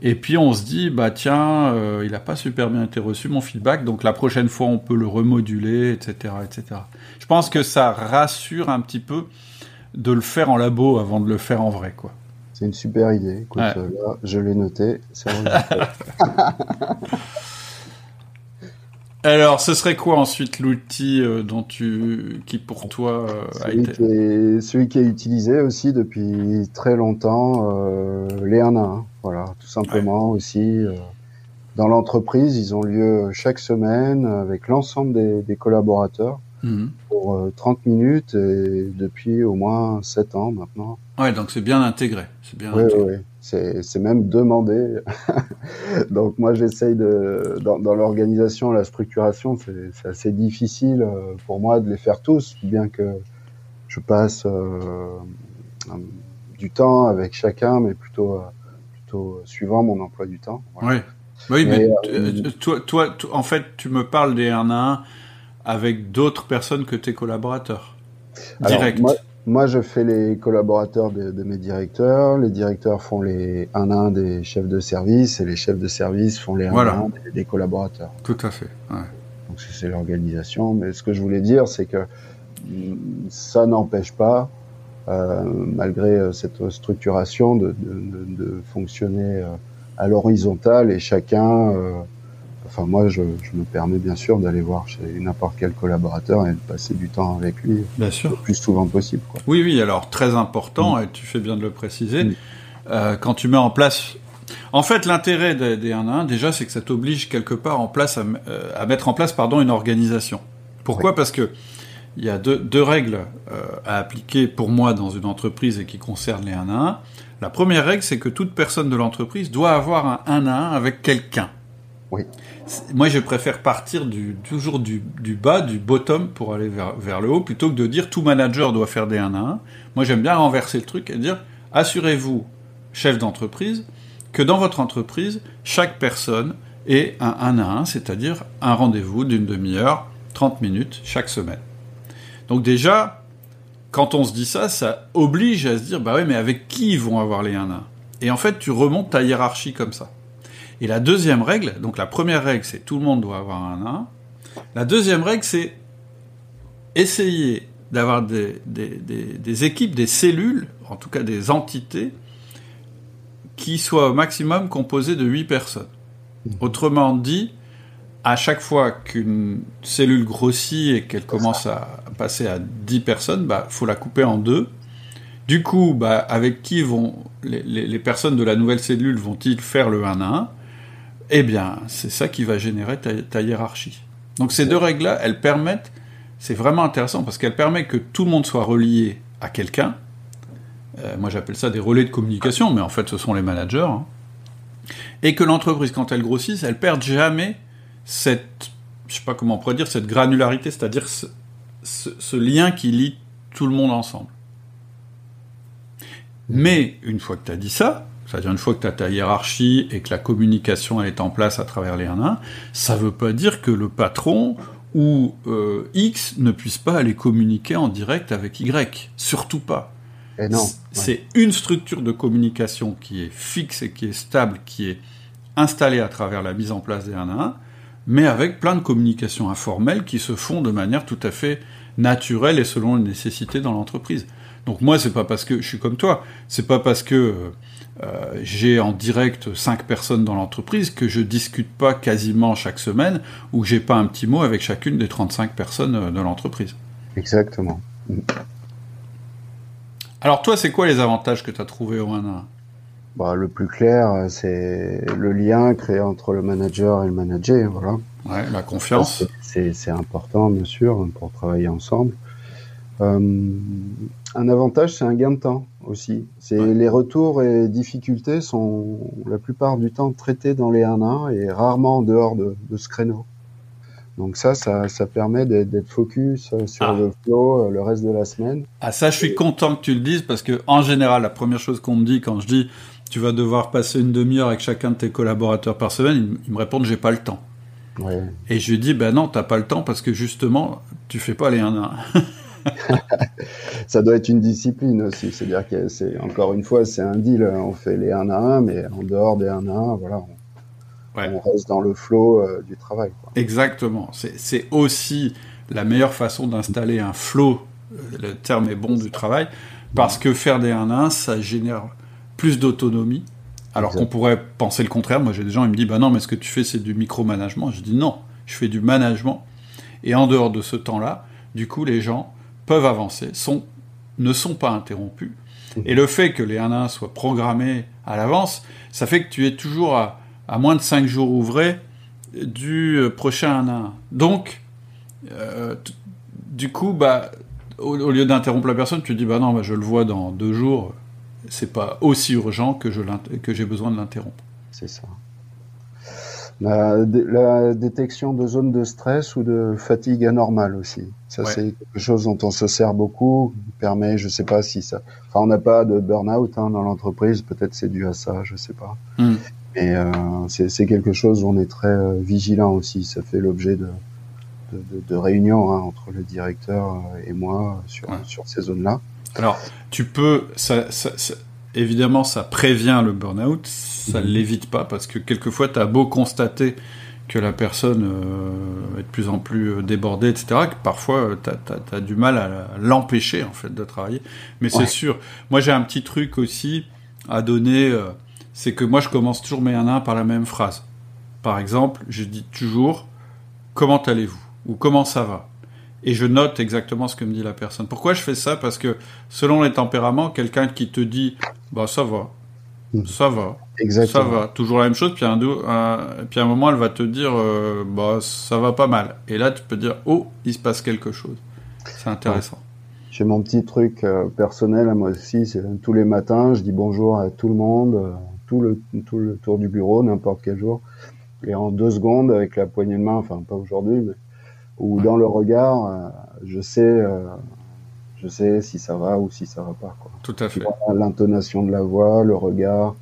Et puis on se dit, bah tiens, euh, il n'a pas super bien été reçu mon feedback, donc la prochaine fois on peut le remoduler, etc., etc. Je pense que ça rassure un petit peu de le faire en labo avant de le faire en vrai, quoi. C'est une super idée. Écoute, euh, là, je l'ai noté. Alors, ce serait quoi ensuite l'outil euh, dont tu, qui pour toi euh, a été qui est, celui qui est utilisé aussi depuis très longtemps, les 1 à 1. Voilà, tout simplement aussi. dans l'entreprise, ils ont lieu chaque semaine avec l'ensemble des, des collaborateurs. Mhm. pour 30 euh, minutes et depuis au moins 7 ans maintenant. Ouais, donc c'est bien intégré. C'est bien oui, Oui, c'est même demandé. donc moi j'essaye de dans, dans l'organisation, la structuration, c'est assez difficile euh, pour moi de les faire tous, bien que je passe euh, du temps avec chacun, mais plutôt plutôt suivant mon emploi du temps. Oui, oui, mais, toi, toi, en fait, tu me parles des 1 à 1 avec d'autres personnes que tes collaborateurs Direct. moi, je fais les collaborateurs de, mes directeurs. Les directeurs font les 1 à 1 des chefs de service et les chefs de service font les 1 à 1 des, collaborateurs. Tout à fait. Ouais. Donc c'est l'organisation. Mais ce que je voulais dire, c'est que mm, ça n'empêche pas, euh, malgré euh, cette structuration, de, de, de fonctionner euh, à l'horizontale et chacun Enfin, moi, je, me permets bien sûr d'aller voir chez n'importe quel collaborateur et de passer du temps avec lui bien sûr. le plus souvent possible. Oui, oui, alors très important, mm. et tu fais bien de le préciser, mm. euh, quand tu mets en place... En fait, l'intérêt des 1 à 1, déjà, c'est que ça t'oblige quelque part en place à, euh, mettre en place pardon, une organisation. Pourquoi? Parce que il y a deux, règles euh, à appliquer pour moi dans une entreprise et qui concernent les 1 à 1. La première règle, c'est que toute personne de l'entreprise doit avoir un 1 à 1 avec quelqu'un. Oui. Moi, je préfère partir du, toujours du, bas, du bottom, pour aller vers, le haut, plutôt que de dire tout manager doit faire des 1 à 1. Moi, j'aime bien renverser le truc et dire assurez-vous, chef d'entreprise, que dans votre entreprise, chaque personne ait un 1 à 1, c'est-à-dire un rendez-vous d'une demi-heure, 30 minutes chaque semaine. Donc déjà, quand on se dit ça, ça oblige à se dire, bah ouais, mais avec qui vont avoir les 1 à 1 Et en fait, tu remontes ta hiérarchie comme ça. Et la deuxième règle, donc la première règle, c'est tout le monde doit avoir un 1 à 1. La deuxième règle, c'est essayer d'avoir des, des, équipes, des cellules, en tout cas des entités, qui soient au maximum composées de 8 personnes. Mmh. Autrement dit, à chaque fois qu'une cellule grossit et qu'elle commence à passer à 10 personnes, bah faut la couper en deux. Du coup, bah, avec qui vont les, personnes de la nouvelle cellule vont-ils faire le 1 à 1 Eh bien, c'est ça qui va générer ta, hiérarchie. Donc ces deux règles-là, elles permettent, c'est vraiment intéressant parce qu'elles permettent que tout le monde soit relié à quelqu'un. Euh, moi, j'appelle ça des relais de communication, mais en fait, ce sont les managers. Hein. Et que l'entreprise, quand elle grossit, elle perd jamais cette, je sais pas comment on pourrait dire, cette granularité, c'est-à-dire ce, lien qui lie tout le monde ensemble. Mais une fois que tu as dit ça, c'est-à-dire une fois que tu as ta hiérarchie et que la communication est en place à travers les 1 1, ça ne veut pas dire que le patron ou euh, X ne puisse pas aller communiquer en direct avec Y. Surtout pas. Et non. C'est une structure de communication qui est fixe et qui est stable, qui est installée à travers la mise en place des 1 1, mais avec plein de communications informelles qui se font de manière tout à fait naturelle et selon les nécessités dans l'entreprise. Donc moi, c'est pas parce que je suis comme toi, c'est pas parce que euh, j'ai en direct cinq personnes dans l'entreprise que je discute pas quasiment chaque semaine ou que j'ai pas un petit mot avec chacune des 35 personnes euh, de l'entreprise. Exactement. Alors toi, c'est quoi les avantages que tu as trouvés au 1 bah, le plus clair, c'est le lien créé entre le manager et le manager, voilà. Ouais, la confiance. C'est important, bien sûr, pour travailler ensemble. Euh, un avantage, c'est un gain de temps aussi. C'est les retours et difficultés sont la plupart du temps traités dans les 1-1 et rarement en dehors de, de ce créneau. Donc ça, ça, ça permet d'être focus euh, sur ah. le flow euh, le reste de la semaine. Ah ça, je suis content que tu le dises parce que en général, la première chose qu'on me dit quand je dis tu vas devoir passer une demi-heure avec chacun de tes collaborateurs par semaine, ils, me répondent j'ai pas le temps. Et je lui dis ben non, t'as pas le temps parce que justement, tu fais pas les 1 1. ça doit être une discipline aussi, c'est-à-dire que c'est encore une fois, c'est un deal, on fait les 1 à 1, mais en dehors des 1 à 1, voilà, on, reste dans le flow euh, du travail. Exactement, c'est aussi la meilleure façon d'installer un flow, euh, le terme est bon du travail, parce que faire des 1 à 1, ça génère plus d'autonomie. Alors qu'on pourrait penser le contraire. Moi, j'ai des gens, ils me disent, bah non, mais ce que tu fais, c'est du micromanagement. Je dis non, je fais du management. Et en dehors de ce temps-là, du coup, les gens peuvent avancer, sont, ne sont pas interrompus. Et le fait que les 1 1 soient programmés à l'avance, ça fait que tu es toujours à, moins de 5 jours ouvrés du euh, prochain 1 1. Donc, euh, du coup, bah, au, lieu d'interrompre la personne, tu dis, bah non, bah, je le vois dans deux jours, c'est pas aussi urgent que j'ai besoin de l'interrompre. C'est ça. La, la, détection de zones de stress ou de fatigue anormale aussi. Ça, c'est quelque chose dont on se sert beaucoup, permet, je sais pas si ça. Enfin, on n'a pas de burn-out hein, dans l'entreprise, peut-être c'est dû à ça, je sais pas. Hmm. Mais euh, c'est quelque chose où on est très euh, vigilant aussi. Ça fait l'objet de, de, de, de, réunions hein, entre le directeur euh, et moi sur, sur ces zones-là. Alors, tu peux, ça, ça, évidemment, ça prévient le burn-out, ça ne l'évite pas, parce que quelquefois, tu as beau constater que la personne euh, est de plus en plus euh, débordée, etc., que parfois, euh, tu as, du mal à l'empêcher, en fait, de travailler. Mais c'est sûr. Moi, j'ai un petit truc aussi à donner, c'est que moi, je commence toujours mes 1 par la même phrase. Par exemple, je dis toujours « Comment allez-vous » ou « Comment ça va ?» et je note exactement ce que me dit la personne. Pourquoi je fais ça? Parce que selon les tempéraments, quelqu'un qui te dit bah ça va. Ça va, exactement. ça va, toujours la même chose, puis un, puis un moment elle va te dire euh, bah ça va pas mal, et là tu peux dire oh il se passe quelque chose. C'est intéressant. J'ai mon petit truc euh, personnel à moi aussi, c'est tous les matins je dis bonjour à tout le monde, euh, tout le tout le tour du bureau, n'importe quel jour. et en deux secondes avec la poignée de main, enfin pas aujourd'hui, mais ou dans le regard, je sais, je sais si ça va ou si ça va pas. Quoi. Tout à fait. L'intonation de la voix, le regard,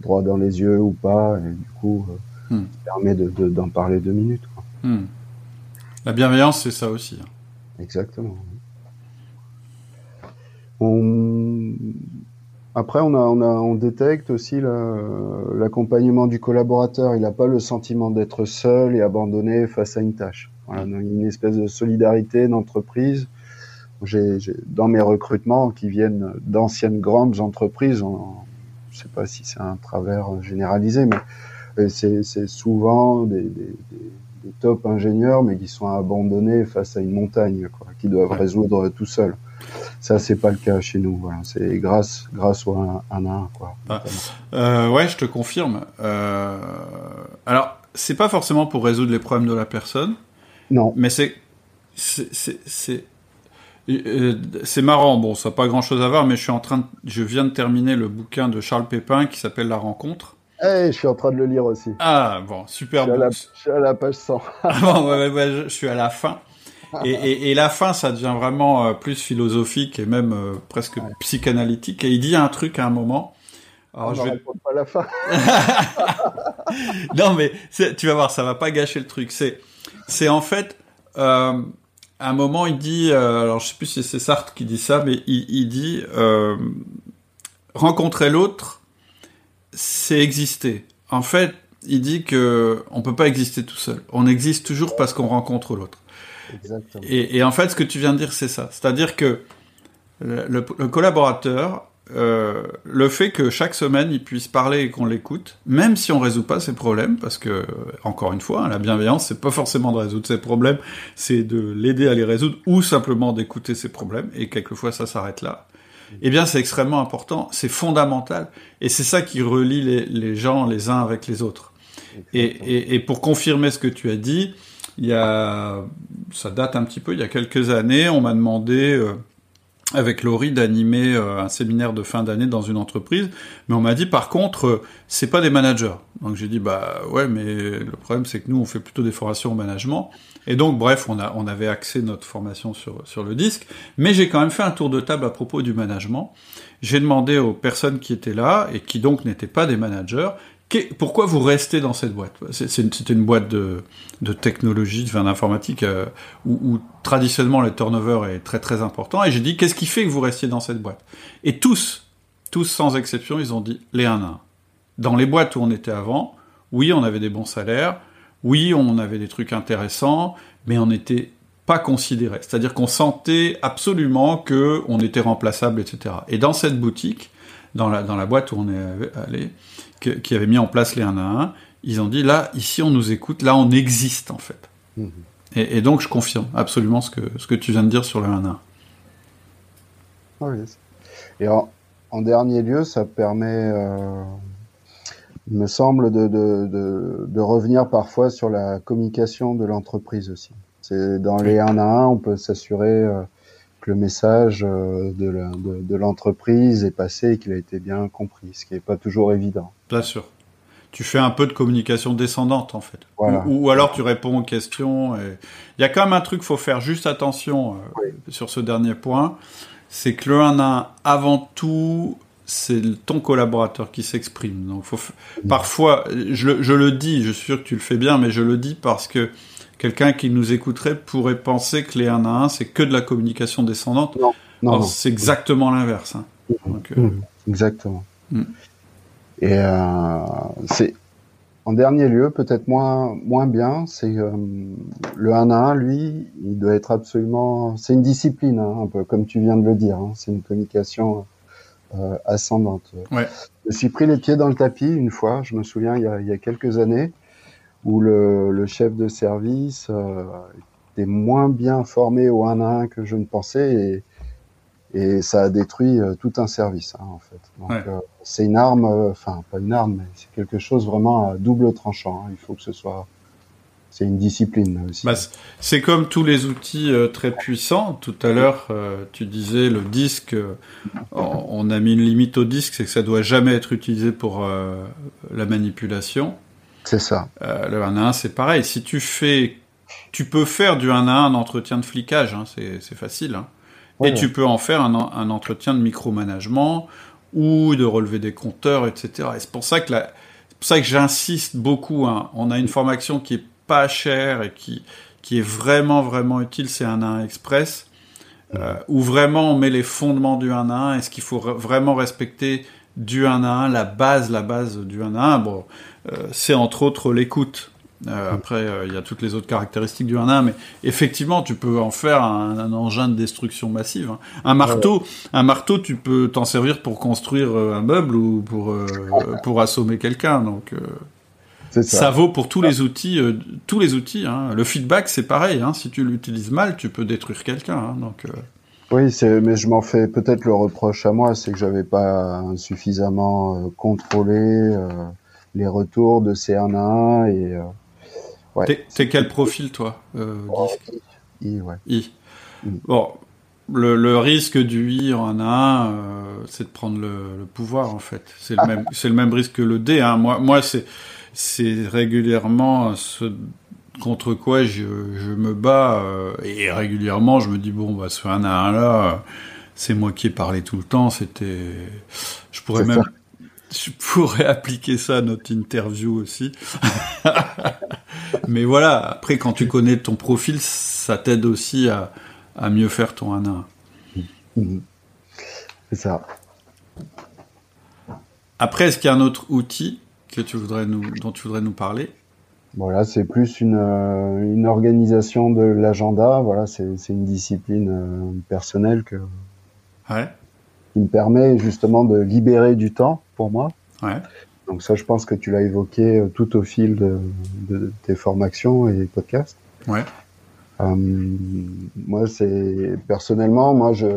droit dans les yeux ou pas, et du coup, euh, hmm. ça permet d'en de, d'en parler deux minutes. Quoi. Hmm. La bienveillance, c'est ça aussi. Hein. Exactement. On... Après, on, a, on, a, on détecte aussi l'accompagnement du collaborateur. Il n'a pas le sentiment d'être seul et abandonné face à une tâche. Voilà, une espèce de solidarité d'entreprise. J'ai, dans mes recrutements qui viennent d'anciennes grandes entreprises, je ne sais pas si c'est un travers généralisé, mais euh, c'est, souvent des, des, des, top ingénieurs, mais qui sont abandonnés face à une montagne, quoi, qui doivent résoudre tout seuls. Ça, c'est pas le cas chez nous. Voilà. C'est grâce, grâce au un à un. Quoi, ah. euh, ouais, je te confirme. Euh, alors, c'est pas forcément pour résoudre les problèmes de la personne. Non. Mais c'est c'est euh, c'est marrant. Bon, ça n'a pas grand-chose à voir, mais je suis en train, de, je viens de terminer le bouquin de Charles Pépin qui s'appelle La Rencontre. Eh, je suis en train de le lire aussi. Ah bon, super. Je suis, à la, page 100. ah bon, ouais, ouais, je suis à la fin. Et, et, et, la fin, ça devient vraiment euh, plus philosophique et même euh, presque psychanalytique. Et il dit un truc à un moment. Alors, On je vais pas la fin. non, mais tu vas voir, ça va pas gâcher le truc. C'est c'est en fait, à un moment, il dit, euh, alors je sais plus si c'est Sartre qui dit ça, mais il, il dit, euh, rencontrer l'autre, c'est exister. En fait, il dit que on peut pas exister tout seul. On existe toujours parce qu'on rencontre l'autre. Et, et, en fait, ce que tu viens de dire, c'est ça. C'est-à-dire que le, le, le collaborateur, euh, le fait que chaque semaine il puisse parler et qu'on l'écoute, même si on résout pas ses problèmes, parce que encore une fois, hein, la bienveillance c'est pas forcément de résoudre ses problèmes, c'est de l'aider à les résoudre ou simplement d'écouter ses problèmes. Et quelquefois ça s'arrête là. Eh bien, c'est extrêmement important, c'est fondamental, et c'est ça qui relie les, les, gens les uns avec les autres. Et, et, et, pour confirmer ce que tu as dit, il y a, ça date un petit peu, il y a quelques années, on m'a demandé euh, avec Laurie d'animer euh, un séminaire de fin d'année dans une entreprise, mais on m'a dit par contre euh, c'est pas des managers. Donc j'ai dit bah ouais mais le problème c'est que nous on fait plutôt des formations au management et donc bref on avait axé notre formation sur sur le disque, mais j'ai quand même fait un tour de table à propos du management. J'ai demandé aux personnes qui étaient là et qui donc n'étaient pas des managers pourquoi vous restez dans cette boîte? C'est une boîte de, de technologie, enfin d'informatique, euh, où, traditionnellement le turnover est très très important. Et j'ai dit, qu'est-ce qui fait que vous restiez dans cette boîte? Et tous, tous sans exception, ils ont dit les 1 à 1. Dans les boîtes où on était avant, oui, on avait des bons salaires, oui, on avait des trucs intéressants, mais on n'était pas considéré. C'est-à-dire qu'on sentait absolument que on était remplaçable, etc. Et dans cette boutique, dans la, dans la boîte où on est allé, qui avait mis en place les 1 à 1, ils ont dit là, ici on nous écoute, là on existe en fait. Mmh. Et, et, donc je confirme absolument ce que, ce que tu viens de dire sur le 1 à 1. Oui. Et en, en, dernier lieu, ça permet, euh, il me semble, de, de, de, de, revenir parfois sur la communication de l'entreprise aussi. C'est dans les 1 à 1, on peut s'assurer euh, que le message euh, de l'entreprise est passé et qu'il a été bien compris, ce qui n'est pas toujours évident. Bien sûr. Tu fais un peu de communication descendante en fait. Ou, alors tu réponds aux questions. Et... Il y a quand même un truc, faut faire juste attention euh, sur ce dernier point. C'est que le 1 à 1, avant tout, c'est ton collaborateur qui s'exprime. Donc faut parfois, je, je, le dis, je suis sûr que tu le fais bien, mais je le dis parce que quelqu'un qui nous écouterait pourrait penser que les 1 à 1, c'est que de la communication descendante. Non, non, c'est exactement l'inverse. Hein. Mmh. Euh, mmh. Exactement. Mmh. Et euh, c'est en dernier lieu, peut-être moins moins bien, c'est euh, le 1 à 1, lui, il doit être absolument. C'est une discipline, hein, un peu comme tu viens de le dire. Hein, c'est une communication euh, ascendante. Ouais. Je me suis pris les pieds dans le tapis une fois. Je me souviens, il y a, il y a quelques années, où le, le chef de service euh, était moins bien formé au 1 à 1 que je ne pensais et et ça a détruit euh, tout un service hein, en fait. Donc euh, c'est une arme, euh, enfin pas une arme, mais c'est quelque chose vraiment à double tranchant. Hein. Il faut que ce soit, c'est une discipline aussi. Bah, c'est comme tous les outils très puissants. Tout à l'heure, tu disais le disque, on a mis une limite au disque, c'est que ça doit jamais être utilisé pour la manipulation. C'est ça. Le 1 à 1, c'est pareil. Si tu fais, tu peux faire du 1 à 1 un entretien de flicage, hein, c'est facile. Hein. Et tu peux en faire un, un entretien de micromanagement ou de relever des compteurs, etc. Et c'est pour ça que la, pour ça que j'insiste beaucoup. hein. On a une formation qui est pas chère et qui qui est vraiment vraiment utile, c'est un 1 express. Euh, où vraiment on met les fondements du 1 à 1, est-ce qu'il faut vraiment respecter du 1 à 1, la base, la base du 1 à 1, bon, euh, c'est entre autres l'écoute. Euh, après, euh, il y a toutes les autres caractéristiques du 1 à 1, mais effectivement, tu peux en faire un, un engin de destruction massive. hein. Un marteau, un marteau, tu peux t'en servir pour construire euh, un meuble ou pour pour assommer quelqu'un. Donc, ça. ça. vaut pour tous les outils, tous les outils. hein. Le feedback, c'est pareil. Hein. Si tu l'utilises mal, tu peux détruire quelqu'un. Donc, Oui, mais je m'en fais peut-être le reproche à moi, c'est que j'avais pas suffisamment contrôlé les retours de ces 1 à 1 et ouais. t'es t'es quel profil, toi, euh, Oh, Guy I, ouais. I. Mm. Bon, le, le risque du I en 1 à 1, euh, c'est de prendre le, le pouvoir en fait. C'est le même, c'est le même risque que le D. Hein. Moi, moi, c'est, c'est régulièrement ce contre quoi je, je me bats euh, et régulièrement je me dis bon bah ce 1 à 1 là, c'est moi qui ai parlé tout le temps. C'était, je pourrais C'est même, ça. Je pourrais appliquer ça à notre interview aussi. Mais voilà, après quand tu connais ton profil, ça t'aide aussi à, à mieux faire ton 1 à 1. Mhm. C'est ça. Après, est-ce qu'il y a un autre outil que tu voudrais nous, dont tu voudrais nous parler? Voilà, c'est plus une, euh, une organisation de l'agenda. Voilà, c'est, une discipline euh, personnelle que, Ouais, qui me permet justement de libérer du temps pour moi. ouais, Donc ça, je pense que tu l'as évoqué euh, tout au fil de, de tes formations et podcasts. ouais, Euh, moi, c'est personnellement, moi, je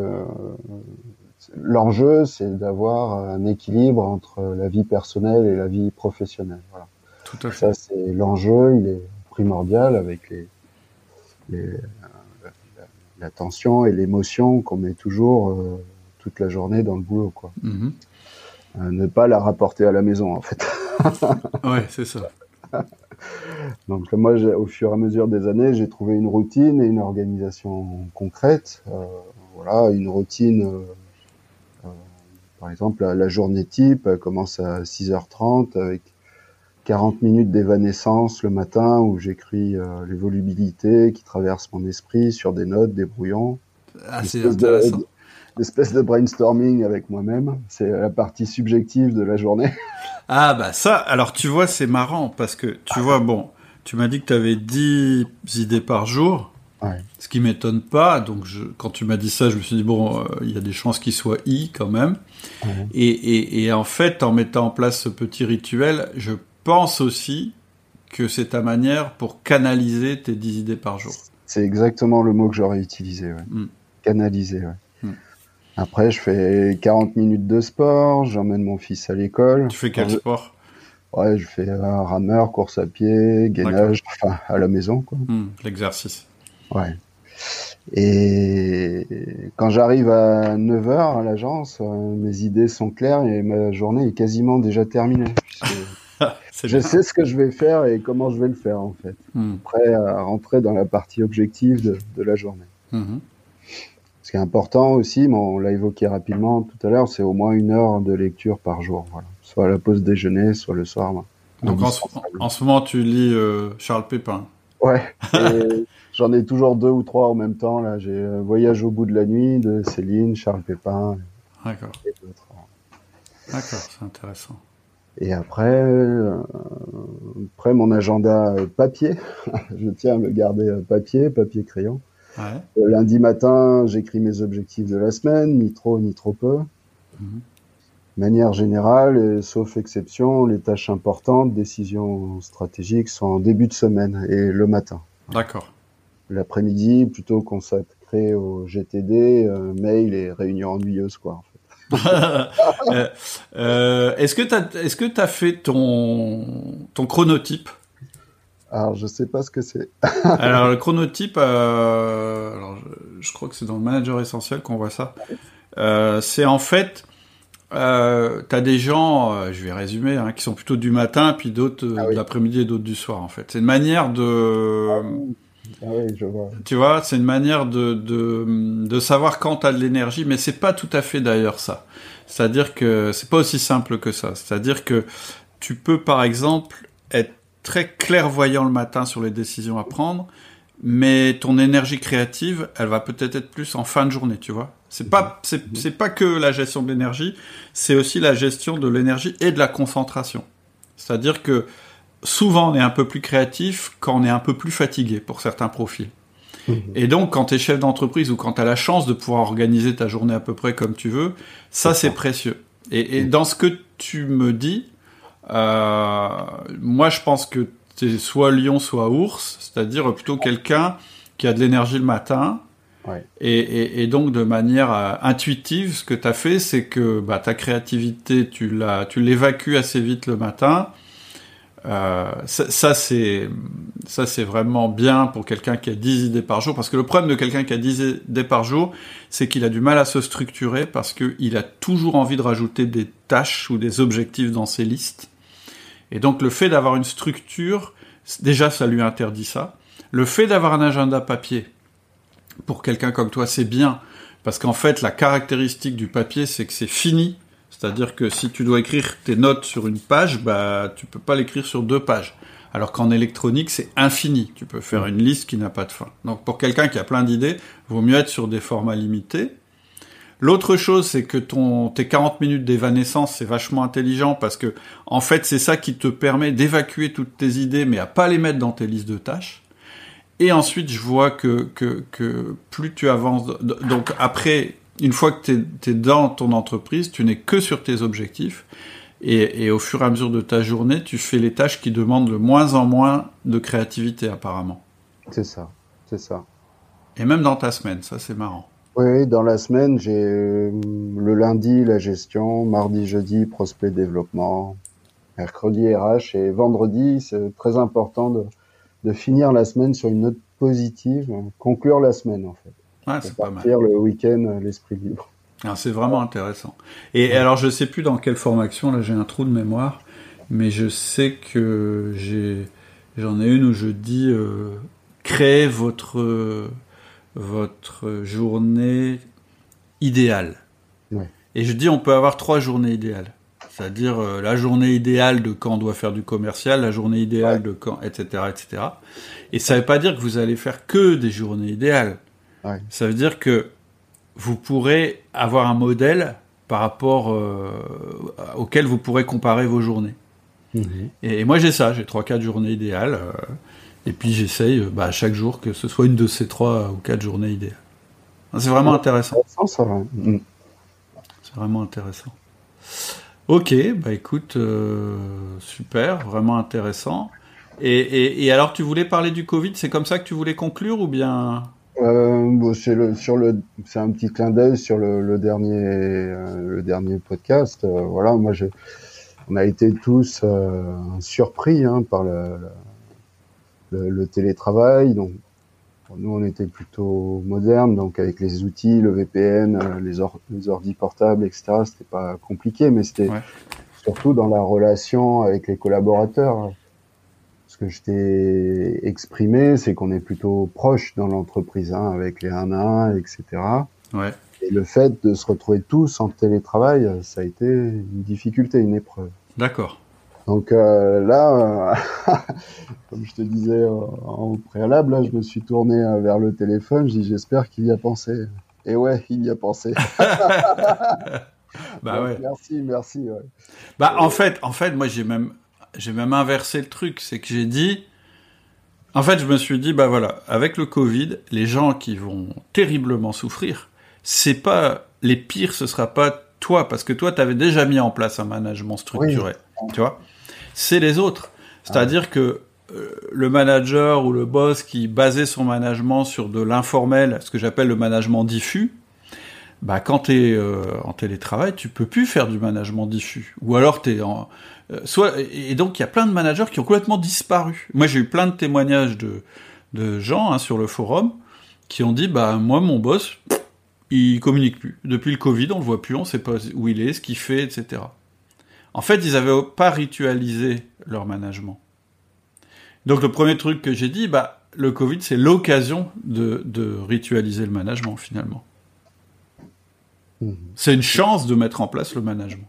l'enjeu, c'est d'avoir un équilibre entre la vie personnelle et la vie professionnelle. Voilà. tout à fait. Ça, c'est l'enjeu. Il est primordial avec les, les euh, la- l'attention et l'émotion qu'on met toujours euh, toute la journée dans le boulot, quoi. Mhm. Euh, ne pas la rapporter à la maison, en fait. Ouais, c'est ça. Donc moi, au fur et à mesure des années, j'ai trouvé une routine et une organisation concrète. Euh, voilà, une routine. euh, euh, par exemple, la, la journée type commence à 6h30 avec 40 minutes d'évanescence le matin où j'écris euh, les volubilités qui traversent mon esprit sur des notes, des brouillons. Ah, c'est Espèce de- intéressant. L'espèce de brainstorming avec moi-même. C'est la partie subjective de la journée. Ah bah ça, alors tu vois, c'est marrant parce que tu vois, bon, tu m'as dit que tu avais 10 idées par jour, Ouais. ce qui m'étonne pas. Donc je, quand tu m'as dit ça, je me suis dit, bon, euh, il y a des chances qu'il soit I quand même. Et, et, et en fait, en mettant en place ce petit rituel, je pense aussi que c'est ta manière pour canaliser tes 10 idées par jour. C'est exactement le mot que j'aurais utilisé. Ouais. Mm. Canaliser. Ouais. Après, je fais 40 minutes de sport, j'emmène mon fils à l'école. Tu fais quel sport? Ouais, je fais un rameur, course à pied, gainage, enfin à la maison, quoi. Hmm, L'exercice. Ouais. Et quand j'arrive à 9h à l'agence, euh, mes idées sont claires et ma journée est quasiment déjà terminée. Je, sais ce que je vais faire et comment je vais le faire, en fait. Hmm, Prêt à rentrer dans la partie objective de, de la journée. mhm. Ce qui est important aussi, mais on l'a évoqué rapidement tout à l'heure, c'est au moins une heure de lecture par jour. Voilà. Soit à la pause déjeuner, soit le soir. Donc en ce, en ce moment, tu lis euh, Charles Pépin. Ouais. J'en ai toujours deux ou trois en même temps. Là, j'ai euh, Voyage au bout de la nuit de Céline, Charles Pépin D'accord, et d'autres. d'accord, c'est intéressant. Et après, euh, après mon agenda papier, je tiens à le garder papier, papier crayon. Ouais. Le lundi matin, j'écris mes objectifs de la semaine, ni trop ni trop peu. Mhm. Manière générale, et sauf exception, les tâches importantes, décisions stratégiques sont en début de semaine et le matin. D'accord. L'après-midi, plutôt consacré au GTD, euh, mail et réunions ennuyeuses, quoi. En fait. Euh, euh, est-ce que t'as, est-ce que t'as fait ton ton chronotype? Alors, je sais pas ce que c'est. Alors le chronotype, euh, alors je, je crois que c'est dans le manager essentiel qu'on voit ça. Euh, c'est en fait euh, t'as des gens, euh, je vais résumer, hein, qui sont plutôt du matin, puis d'autres Ah oui. de l'après-midi et d'autres du soir, en fait. C'est une manière de... Ah oui, je vois. Tu vois, c'est une manière de, de, de savoir quand t'as de l'énergie, mais c'est pas tout à fait d'ailleurs ça. C'est-à-dire que c'est pas aussi simple que ça. C'est-à-dire que tu peux, par exemple, être très clairvoyant le matin sur les décisions à prendre, mais ton énergie créative, elle va peut-être être plus en fin de journée, tu vois. C'est pas, c'est, c'est pas que la gestion de l'énergie, c'est aussi la gestion de l'énergie et de la concentration. C'est-à-dire que souvent on est un peu plus créatif quand on est un peu plus fatigué pour certains profils. Et donc, quand tu es chef d'entreprise ou quand tu as la chance de pouvoir organiser ta journée à peu près comme tu veux, ça c'est précieux. Et, et dans ce que tu me dis, moi je pense que tu es soit lion, soit ours, c'est-à-dire plutôt quelqu'un qui a de l'énergie le matin. Ouais. Et, et, et donc de manière euh, intuitive, ce que tu as fait, c'est que bah, ta créativité, tu l'as, tu l'évacues assez vite le matin. Euh, ça, ça, c'est ça c'est vraiment bien pour quelqu'un qui a 10 idées par jour parce que le problème de quelqu'un qui a 10 idées par jour c'est qu'il a du mal à se structurer parce qu'il a toujours envie de rajouter des tâches ou des objectifs dans ses listes et donc le fait d'avoir une structure déjà ça lui interdit ça le fait d'avoir un agenda papier pour quelqu'un comme toi c'est bien parce qu'en fait la caractéristique du papier c'est que c'est fini c'est-à-dire que si tu dois écrire tes notes sur une page, bah tu peux pas l'écrire sur deux pages. Alors qu'en électronique, c'est infini. Tu peux faire une liste qui n'a pas de fin. Donc pour quelqu'un qui a plein d'idées, vaut mieux être sur des formats limités. L'autre chose, c'est que ton tes 40 minutes d'évanescence, c'est vachement intelligent parce que en fait, c'est ça qui te permet d'évacuer toutes tes idées, mais à pas les mettre dans tes listes de tâches. Et ensuite, je vois que que, que plus tu avances, donc après une fois que tu es, dans ton entreprise, tu n'es que sur tes objectifs. Et, et, au fur et à mesure de ta journée, tu fais les tâches qui demandent de moins en moins de créativité, apparemment. C'est ça, c'est ça. Et même dans ta semaine, ça c'est marrant. Oui, dans la semaine, j'ai euh, le lundi la gestion, mardi, jeudi prospect développement, mercredi RH et vendredi, c'est très important de, de finir la semaine sur une note positive, conclure la semaine en fait. Ouais, c'est pas mal. le week-end l'esprit libre. Ah, c'est vraiment intéressant. Et alors, je sais plus dans quelle formation, là j'ai un trou de mémoire, mais je sais que j'ai, j'en ai une où je dis euh, créez votre votre journée idéale. Ouais. Et je dis on peut avoir trois journées idéales. C'est-à-dire euh, la journée idéale de quand on doit faire du commercial, la journée idéale ouais. de quand, etc., etc. Et ça ne veut pas dire que vous allez faire que des journées idéales. Ouais. Ça veut dire que vous pourrez avoir un modèle par rapport euh, auquel vous pourrez comparer vos journées. Mmh. Et, et, moi j'ai ça, j'ai trois quatre journées idéales. Euh, et puis j'essaye bah, chaque jour que ce soit une de ces trois ou quatre journées idéales. C'est vraiment intéressant. Mmh. C'est vraiment intéressant. Ok, bah écoute, euh, super, vraiment intéressant. Et, et, et, alors tu voulais parler du Covid, c'est comme ça que tu voulais conclure ou bien? Euh, bon, c'est le sur le c'est un petit clin d'œil sur le, le dernier euh, le dernier podcast. Voilà, moi je on a été tous surpris hein, par le, le, le, télétravail. Donc nous on était plutôt moderne, donc avec les outils, le VPN, euh, les, or, les ordi portables, etc. C'était pas compliqué, mais c'était ouais. surtout dans la relation avec les collaborateurs ce que je t'ai exprimé, c'est qu'on est plutôt proche dans l'entreprise, hein, avec les 1 à 1, etc. Ouais. Et le fait de se retrouver tous en télétravail, ça a été une difficulté, une épreuve. D'accord. Donc euh, là, euh, comme je te disais en préalable, là, je me suis tourné vers le téléphone, je dis j'espère qu'il y a pensé. Et ouais, il y a pensé. bah ouais. Merci, merci. Ouais. Bah en fait, en fait, moi j'ai même j'ai même inversé le truc, c'est que j'ai dit, en fait, je me suis dit, bah voilà, avec le Covid, les gens qui vont terriblement souffrir, c'est pas les pires, ce sera pas toi, parce que toi, tu avais déjà mis en place un management structuré, oui. tu vois. C'est les autres. C'est-à-dire ah. que euh, le manager ou le boss qui basait son management sur de l'informel, ce que j'appelle le management diffus, bah quand tu es euh, en télétravail, tu peux plus faire du management diffus. Ou alors tu es en euh, soit et donc il y a plein de managers qui ont complètement disparu. Moi j'ai eu plein de témoignages de de gens hein, sur le forum qui ont dit bah moi mon boss il communique plus. Depuis le Covid, on le voit plus, on sait pas où il est, ce qu'il fait, etc. En fait, ils avaient pas ritualisé leur management. Donc le premier truc que j'ai dit, bah le Covid, c'est l'occasion de, ritualiser le management finalement. Mhm. C'est une chance de mettre en place le management.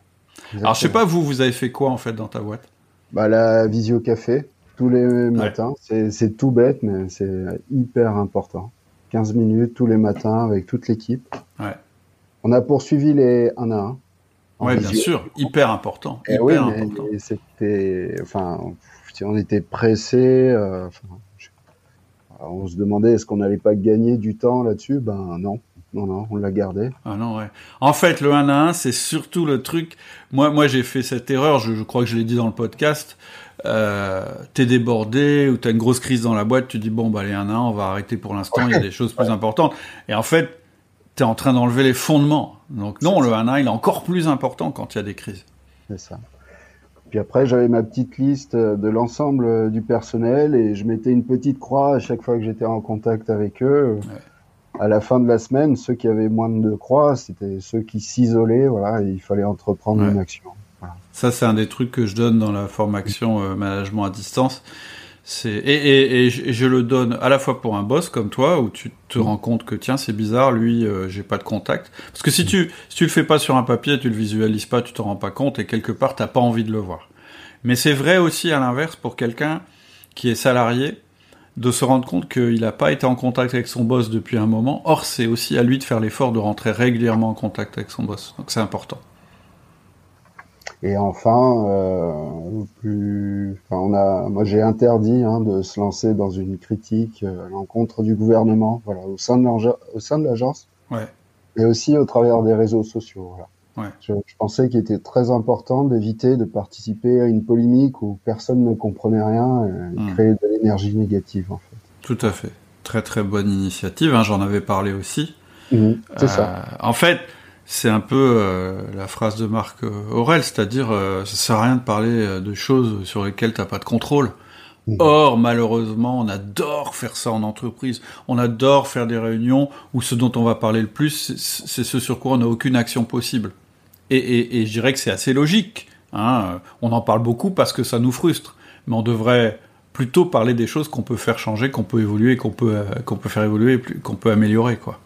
Alors je sais pas vous, vous avez fait quoi en fait dans ta boîte? Bah la visio café tous les matins. C'est tout bête, mais c'est hyper important. 15 minutes tous les matins avec toute l'équipe. Ouais. On a poursuivi les 1 à 1. Oui, bien sûr, hyper important. Et eh oui, c'était, enfin, on était pressé. Euh, on se demandait est-ce qu'on n'allait pas gagner du temps là-dessus? Ben non, non, non, on l'a gardé. Ah non, ouais. En fait, le 1 à 1, c'est surtout le truc. Moi, moi, j'ai fait cette erreur. Je, je crois que je l'ai dit dans le podcast euh, t'es débordé ou t'as une grosse crise dans la boîte, tu dis bon bah les 1 1, on va arrêter pour l'instant, il y a des choses plus importantes. Et en fait, t'es en train d'enlever les fondements. Donc non, le 1 1, il est encore plus important quand il y a des crises. C'est ça. Puis après, j'avais ma petite liste de l'ensemble du personnel et je mettais une petite croix à chaque fois que j'étais en contact avec eux. À la fin de la semaine, ceux qui avaient moins de croix, c'était ceux qui s'isolaient, voilà, et il fallait entreprendre une action. Ça, c'est un des trucs que je donne dans la formation euh, management à distance. Et, et, et, je, le donne à la fois pour un boss comme toi où tu te rends compte que tiens c'est bizarre lui euh, j'ai pas de contact. Parce que si tu si tu le fais pas sur un papier tu le visualises pas tu t'en rends pas compte et quelque part t'as pas envie de le voir. Mais c'est vrai aussi à l'inverse pour quelqu'un qui est salarié de se rendre compte qu'il n'a pas été en contact avec son boss depuis un moment. Or c'est aussi à lui de faire l'effort de rentrer régulièrement en contact avec son boss. Donc c'est important et enfin, euh, plus, enfin, on a, moi j'ai interdit hein, de se lancer dans une critique euh, à l'encontre du gouvernement, voilà, au sein de l'agence, ouais. et aussi au travers des réseaux sociaux. Voilà. Ouais. Je, je, pensais qu'il était très important d'éviter de participer à une polémique où personne ne comprenait rien et hmm. créer de l'énergie négative en fait. Tout à fait. Très très bonne initiative. Hein, J'en avais parlé aussi. Mmh, c'est euh, ça. En fait, c'est un peu euh, la phrase de Marc euh, Aurel, c'est-à-dire euh, ça sert à rien de parler de choses sur lesquelles t'as pas de contrôle. Mmh. Or, malheureusement, on adore faire ça en entreprise. On adore faire des réunions où ce dont on va parler le plus, c'est ce sur quoi on n'a aucune action possible. Et, et, et je dirais que c'est assez logique. Hein. On en parle beaucoup parce que ça nous frustre. Mais on devrait plutôt parler des choses qu'on peut faire changer, qu'on peut évoluer, qu'on peut, qu'on peut faire évoluer, qu'on peut améliorer, quoi.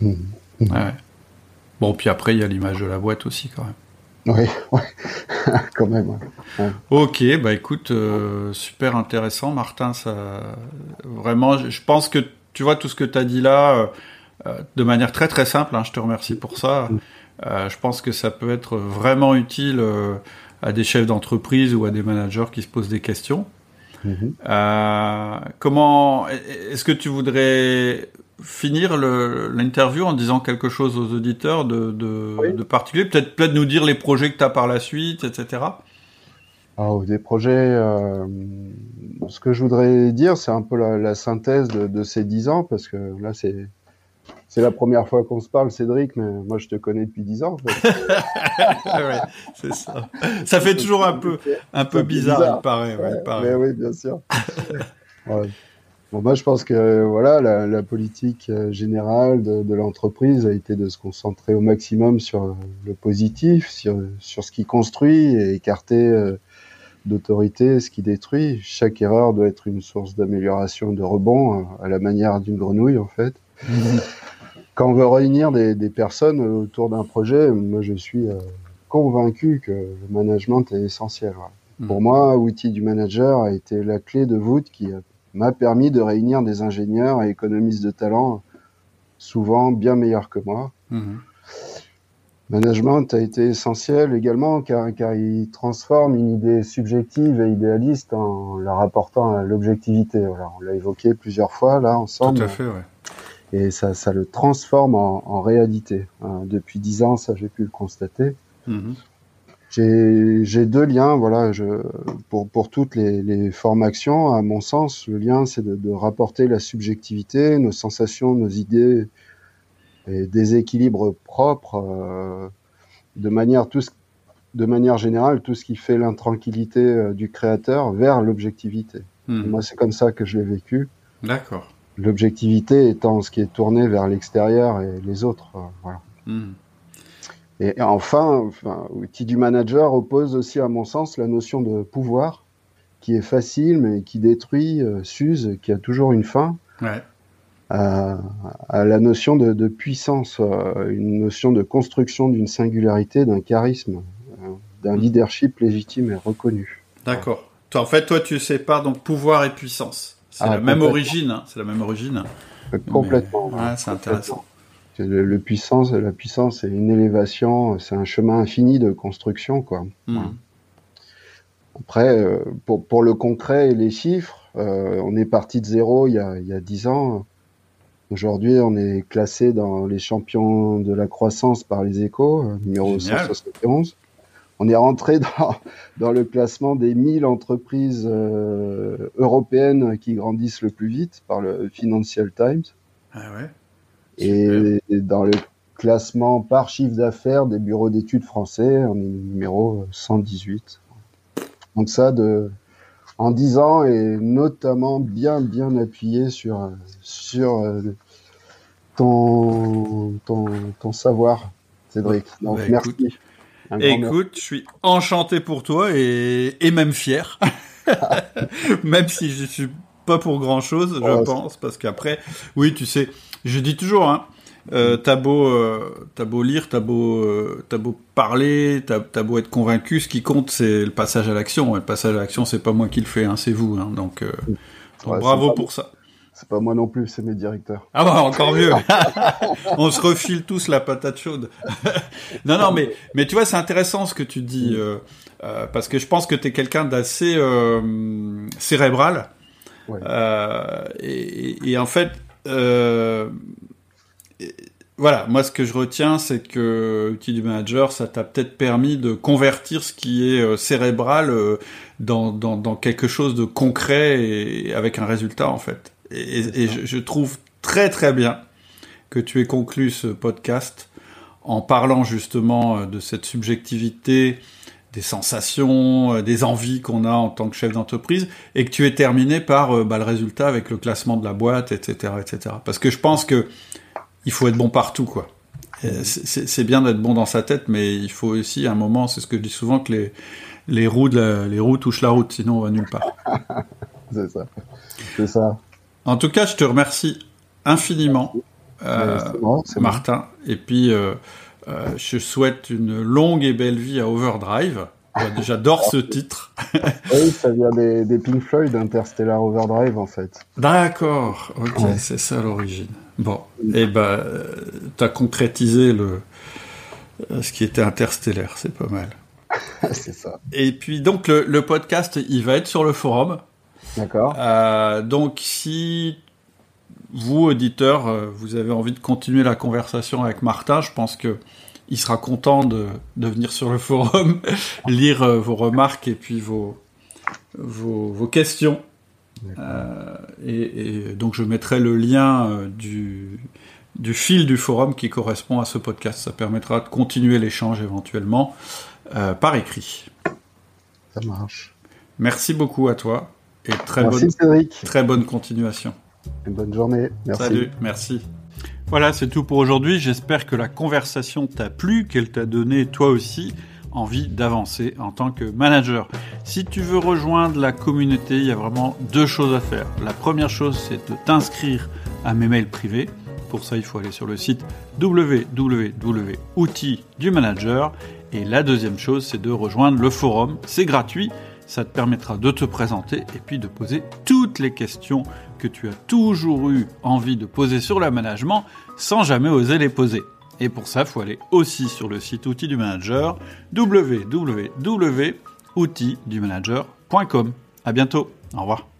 Mmh. Mmh. Ouais. Bon, puis après, il y a l'image de la boîte aussi, quand même. Oui, ouais. quand même. Ouais. Ok, bah écoute, euh, super intéressant, Martin. Ça, vraiment, je pense que tu vois tout ce que tu as dit là, euh, de manière très très simple. Hein, je te remercie pour ça. Euh, je pense que ça peut être vraiment utile à des chefs d'entreprise ou à des managers qui se posent des questions. Mm-hmm. comment est-ce que tu voudrais finir l'interview en disant quelque chose aux auditeurs de, de, particulier Peut-être peut nous dire les projets que tu as par la suite, etc. Alors, des projets, euh, ce que je voudrais dire, c'est un peu la, synthèse de, ces dix ans, parce que là, c'est c'est la première fois qu'on se parle, Cédric, mais moi, je te connais depuis dix ans. En fait. ouais, c'est ça. Ça fait toujours un peu, un peu bizarre, il paraît. Ouais, il paraît. Mais oui, bien sûr. Bon, moi, je pense que voilà, la, la politique euh, générale de, de l'entreprise a été de se concentrer au maximum sur le positif, sur, sur ce qui construit et écarter euh, d'autorité ce qui détruit. Chaque erreur doit être une source d'amélioration, de rebond, euh, à la manière d'une grenouille, en fait. Quand on veut réunir des, des personnes autour d'un projet, moi, je suis convaincu que le management est essentiel. Pour mmh. moi, l'outil du manager a été la clé de voûte qui a m'a permis de réunir des ingénieurs et économistes de talent, souvent bien meilleurs que moi. Mmh. Management a été essentiel également car, car il transforme une idée subjective et idéaliste en la rapportant à l'objectivité. Voilà, on l'a évoqué plusieurs fois là ensemble. Tout à fait, ouais. Et ça, ça le transforme en, en réalité. Hein, depuis dix ans, ça j'ai pu le constater. Mmh. J'ai deux liens, voilà, je, pour, pour toutes les, les, formations. À mon sens, le lien, c'est de, de, rapporter la subjectivité, nos sensations, nos idées, et des équilibres propres, euh, de manière tout de manière générale, tout ce qui fait l'intranquillité euh, du créateur vers l'objectivité. Hmm. Moi, c'est comme ça que je l'ai vécu. D'accord. L'objectivité étant ce qui est tourné vers l'extérieur et les autres. voilà. Hmm. Et enfin, enfin, outil du manager oppose aussi, à mon sens, la notion de pouvoir, qui est facile, mais qui détruit, euh, s'use, qui a toujours une fin, ouais. à, à, la notion de, de puissance, euh, une notion de construction d'une singularité, d'un charisme, euh, d'un leadership légitime et reconnu. D'accord. Toi, en fait, toi, tu sépares donc pouvoir et puissance. C'est ah, la même origine. Hein, c'est la même origine. Complètement. ouais, c'est intéressant. Le, puissance, la puissance, c'est une élévation, c'est un chemin infini de construction, quoi. Hmm. Après, euh, pour, pour, le concret et les chiffres, euh, on est parti de zéro il y a, il y a 10 ans. Aujourd'hui, on est classé dans les champions de la croissance par les échos, euh, numéro 171. On est rentré dans, dans, le classement des 1000 entreprises européennes qui grandissent le plus vite par le Financial Times. Ah ouais. Et dans le classement par chiffre d'affaires des bureaux d'études français, on est numéro 118. Donc ça, de, en 10 ans, et notamment bien, bien appuyé sur, sur euh, ton, ton, ton savoir, Cédric. Donc bah, merci. Écoute, je suis enchanté pour toi et, et même fier. même si je suis pas pour grand chose, je pense, parce qu'après, oui, tu sais, je dis toujours, hein, euh, t'as beau, euh, beau lire, t'as beau, euh, beau parler, t'as as beau être convaincu, ce qui compte c'est le passage à l'action. le passage à l'action, c'est pas moi qui le fais, hein, c'est vous. Hein, donc, euh, bravo pour ça. C'est pas moi non plus, c'est mes directeurs. Ah bah encore mieux. On se refile tous la patate chaude. non non mais mais tu vois c'est intéressant ce que tu dis parce que je pense que tu es quelqu'un d'assez cérébral. Et, et, en fait euh, voilà, moi ce que je retiens, c'est que du manager, ça t'a peut-être permis de convertir ce qui est euh, cérébral euh, dans, dans, dans, quelque chose de concret et avec un résultat en fait. Et, et je, je, trouve très très bien que tu aies conclu ce podcast en parlant justement euh, de cette subjectivité, des sensations, des envies qu'on a en tant que chef d'entreprise, et que tu aies terminé par bah, le résultat avec le classement de la boîte, etc., etc. Parce que je pense que il faut être bon partout, quoi. C'est bien d'être bon dans sa tête, mais il faut aussi un moment, c'est ce que je dis souvent, que les, les, roues, les roues touchent la route, sinon on va nulle part. c'est ça. C'est ça. En tout cas, je te remercie infiniment, euh, Martin. Et puis, euh, euh, je souhaite une longue et belle vie à Overdrive. J'adore ce titre. oui, ça vient des, des Pink Floyd, Interstellar Overdrive, en fait. D'accord, ok, c'est ça l'origine. Bon, et eh ben, tu as concrétisé le, ce qui était interstellaire, c'est pas mal. c'est ça. Et puis donc le, podcast, il va être sur le forum. D'accord. Euh, donc si vous, auditeurs, euh, vous avez envie de continuer la conversation avec Martin, je pense que il sera content de, de venir sur le forum, lire euh, vos remarques et puis vos, vos, vos questions. Euh, et, donc je mettrai le lien du, du fil du forum qui correspond à ce podcast. Ça permettra de continuer l'échange éventuellement euh, par écrit. Ça marche. Merci beaucoup à toi et très, merci bonne, très bonne continuation. Une bonne journée. Merci. Salut, merci. Voilà, c'est tout pour aujourd'hui. J'espère que la conversation t'a plu, qu'elle t'a donné toi aussi envie d'avancer en tant que manager. Si tu veux rejoindre la communauté, il y a vraiment deux choses à faire. La première chose, c'est de t'inscrire à mes mails privés. Pour ça, il faut aller sur le site www.outils du manager. Et la deuxième chose, c'est de rejoindre le forum. C'est gratuit. Ça te permettra de te présenter et puis de poser toutes les questions que tu as toujours eu envie de poser sur le management sans jamais oser les poser. Et pour ça, il faut aller aussi sur le site Outils du Manager, www.outildumanager.com. À bientôt. Au revoir.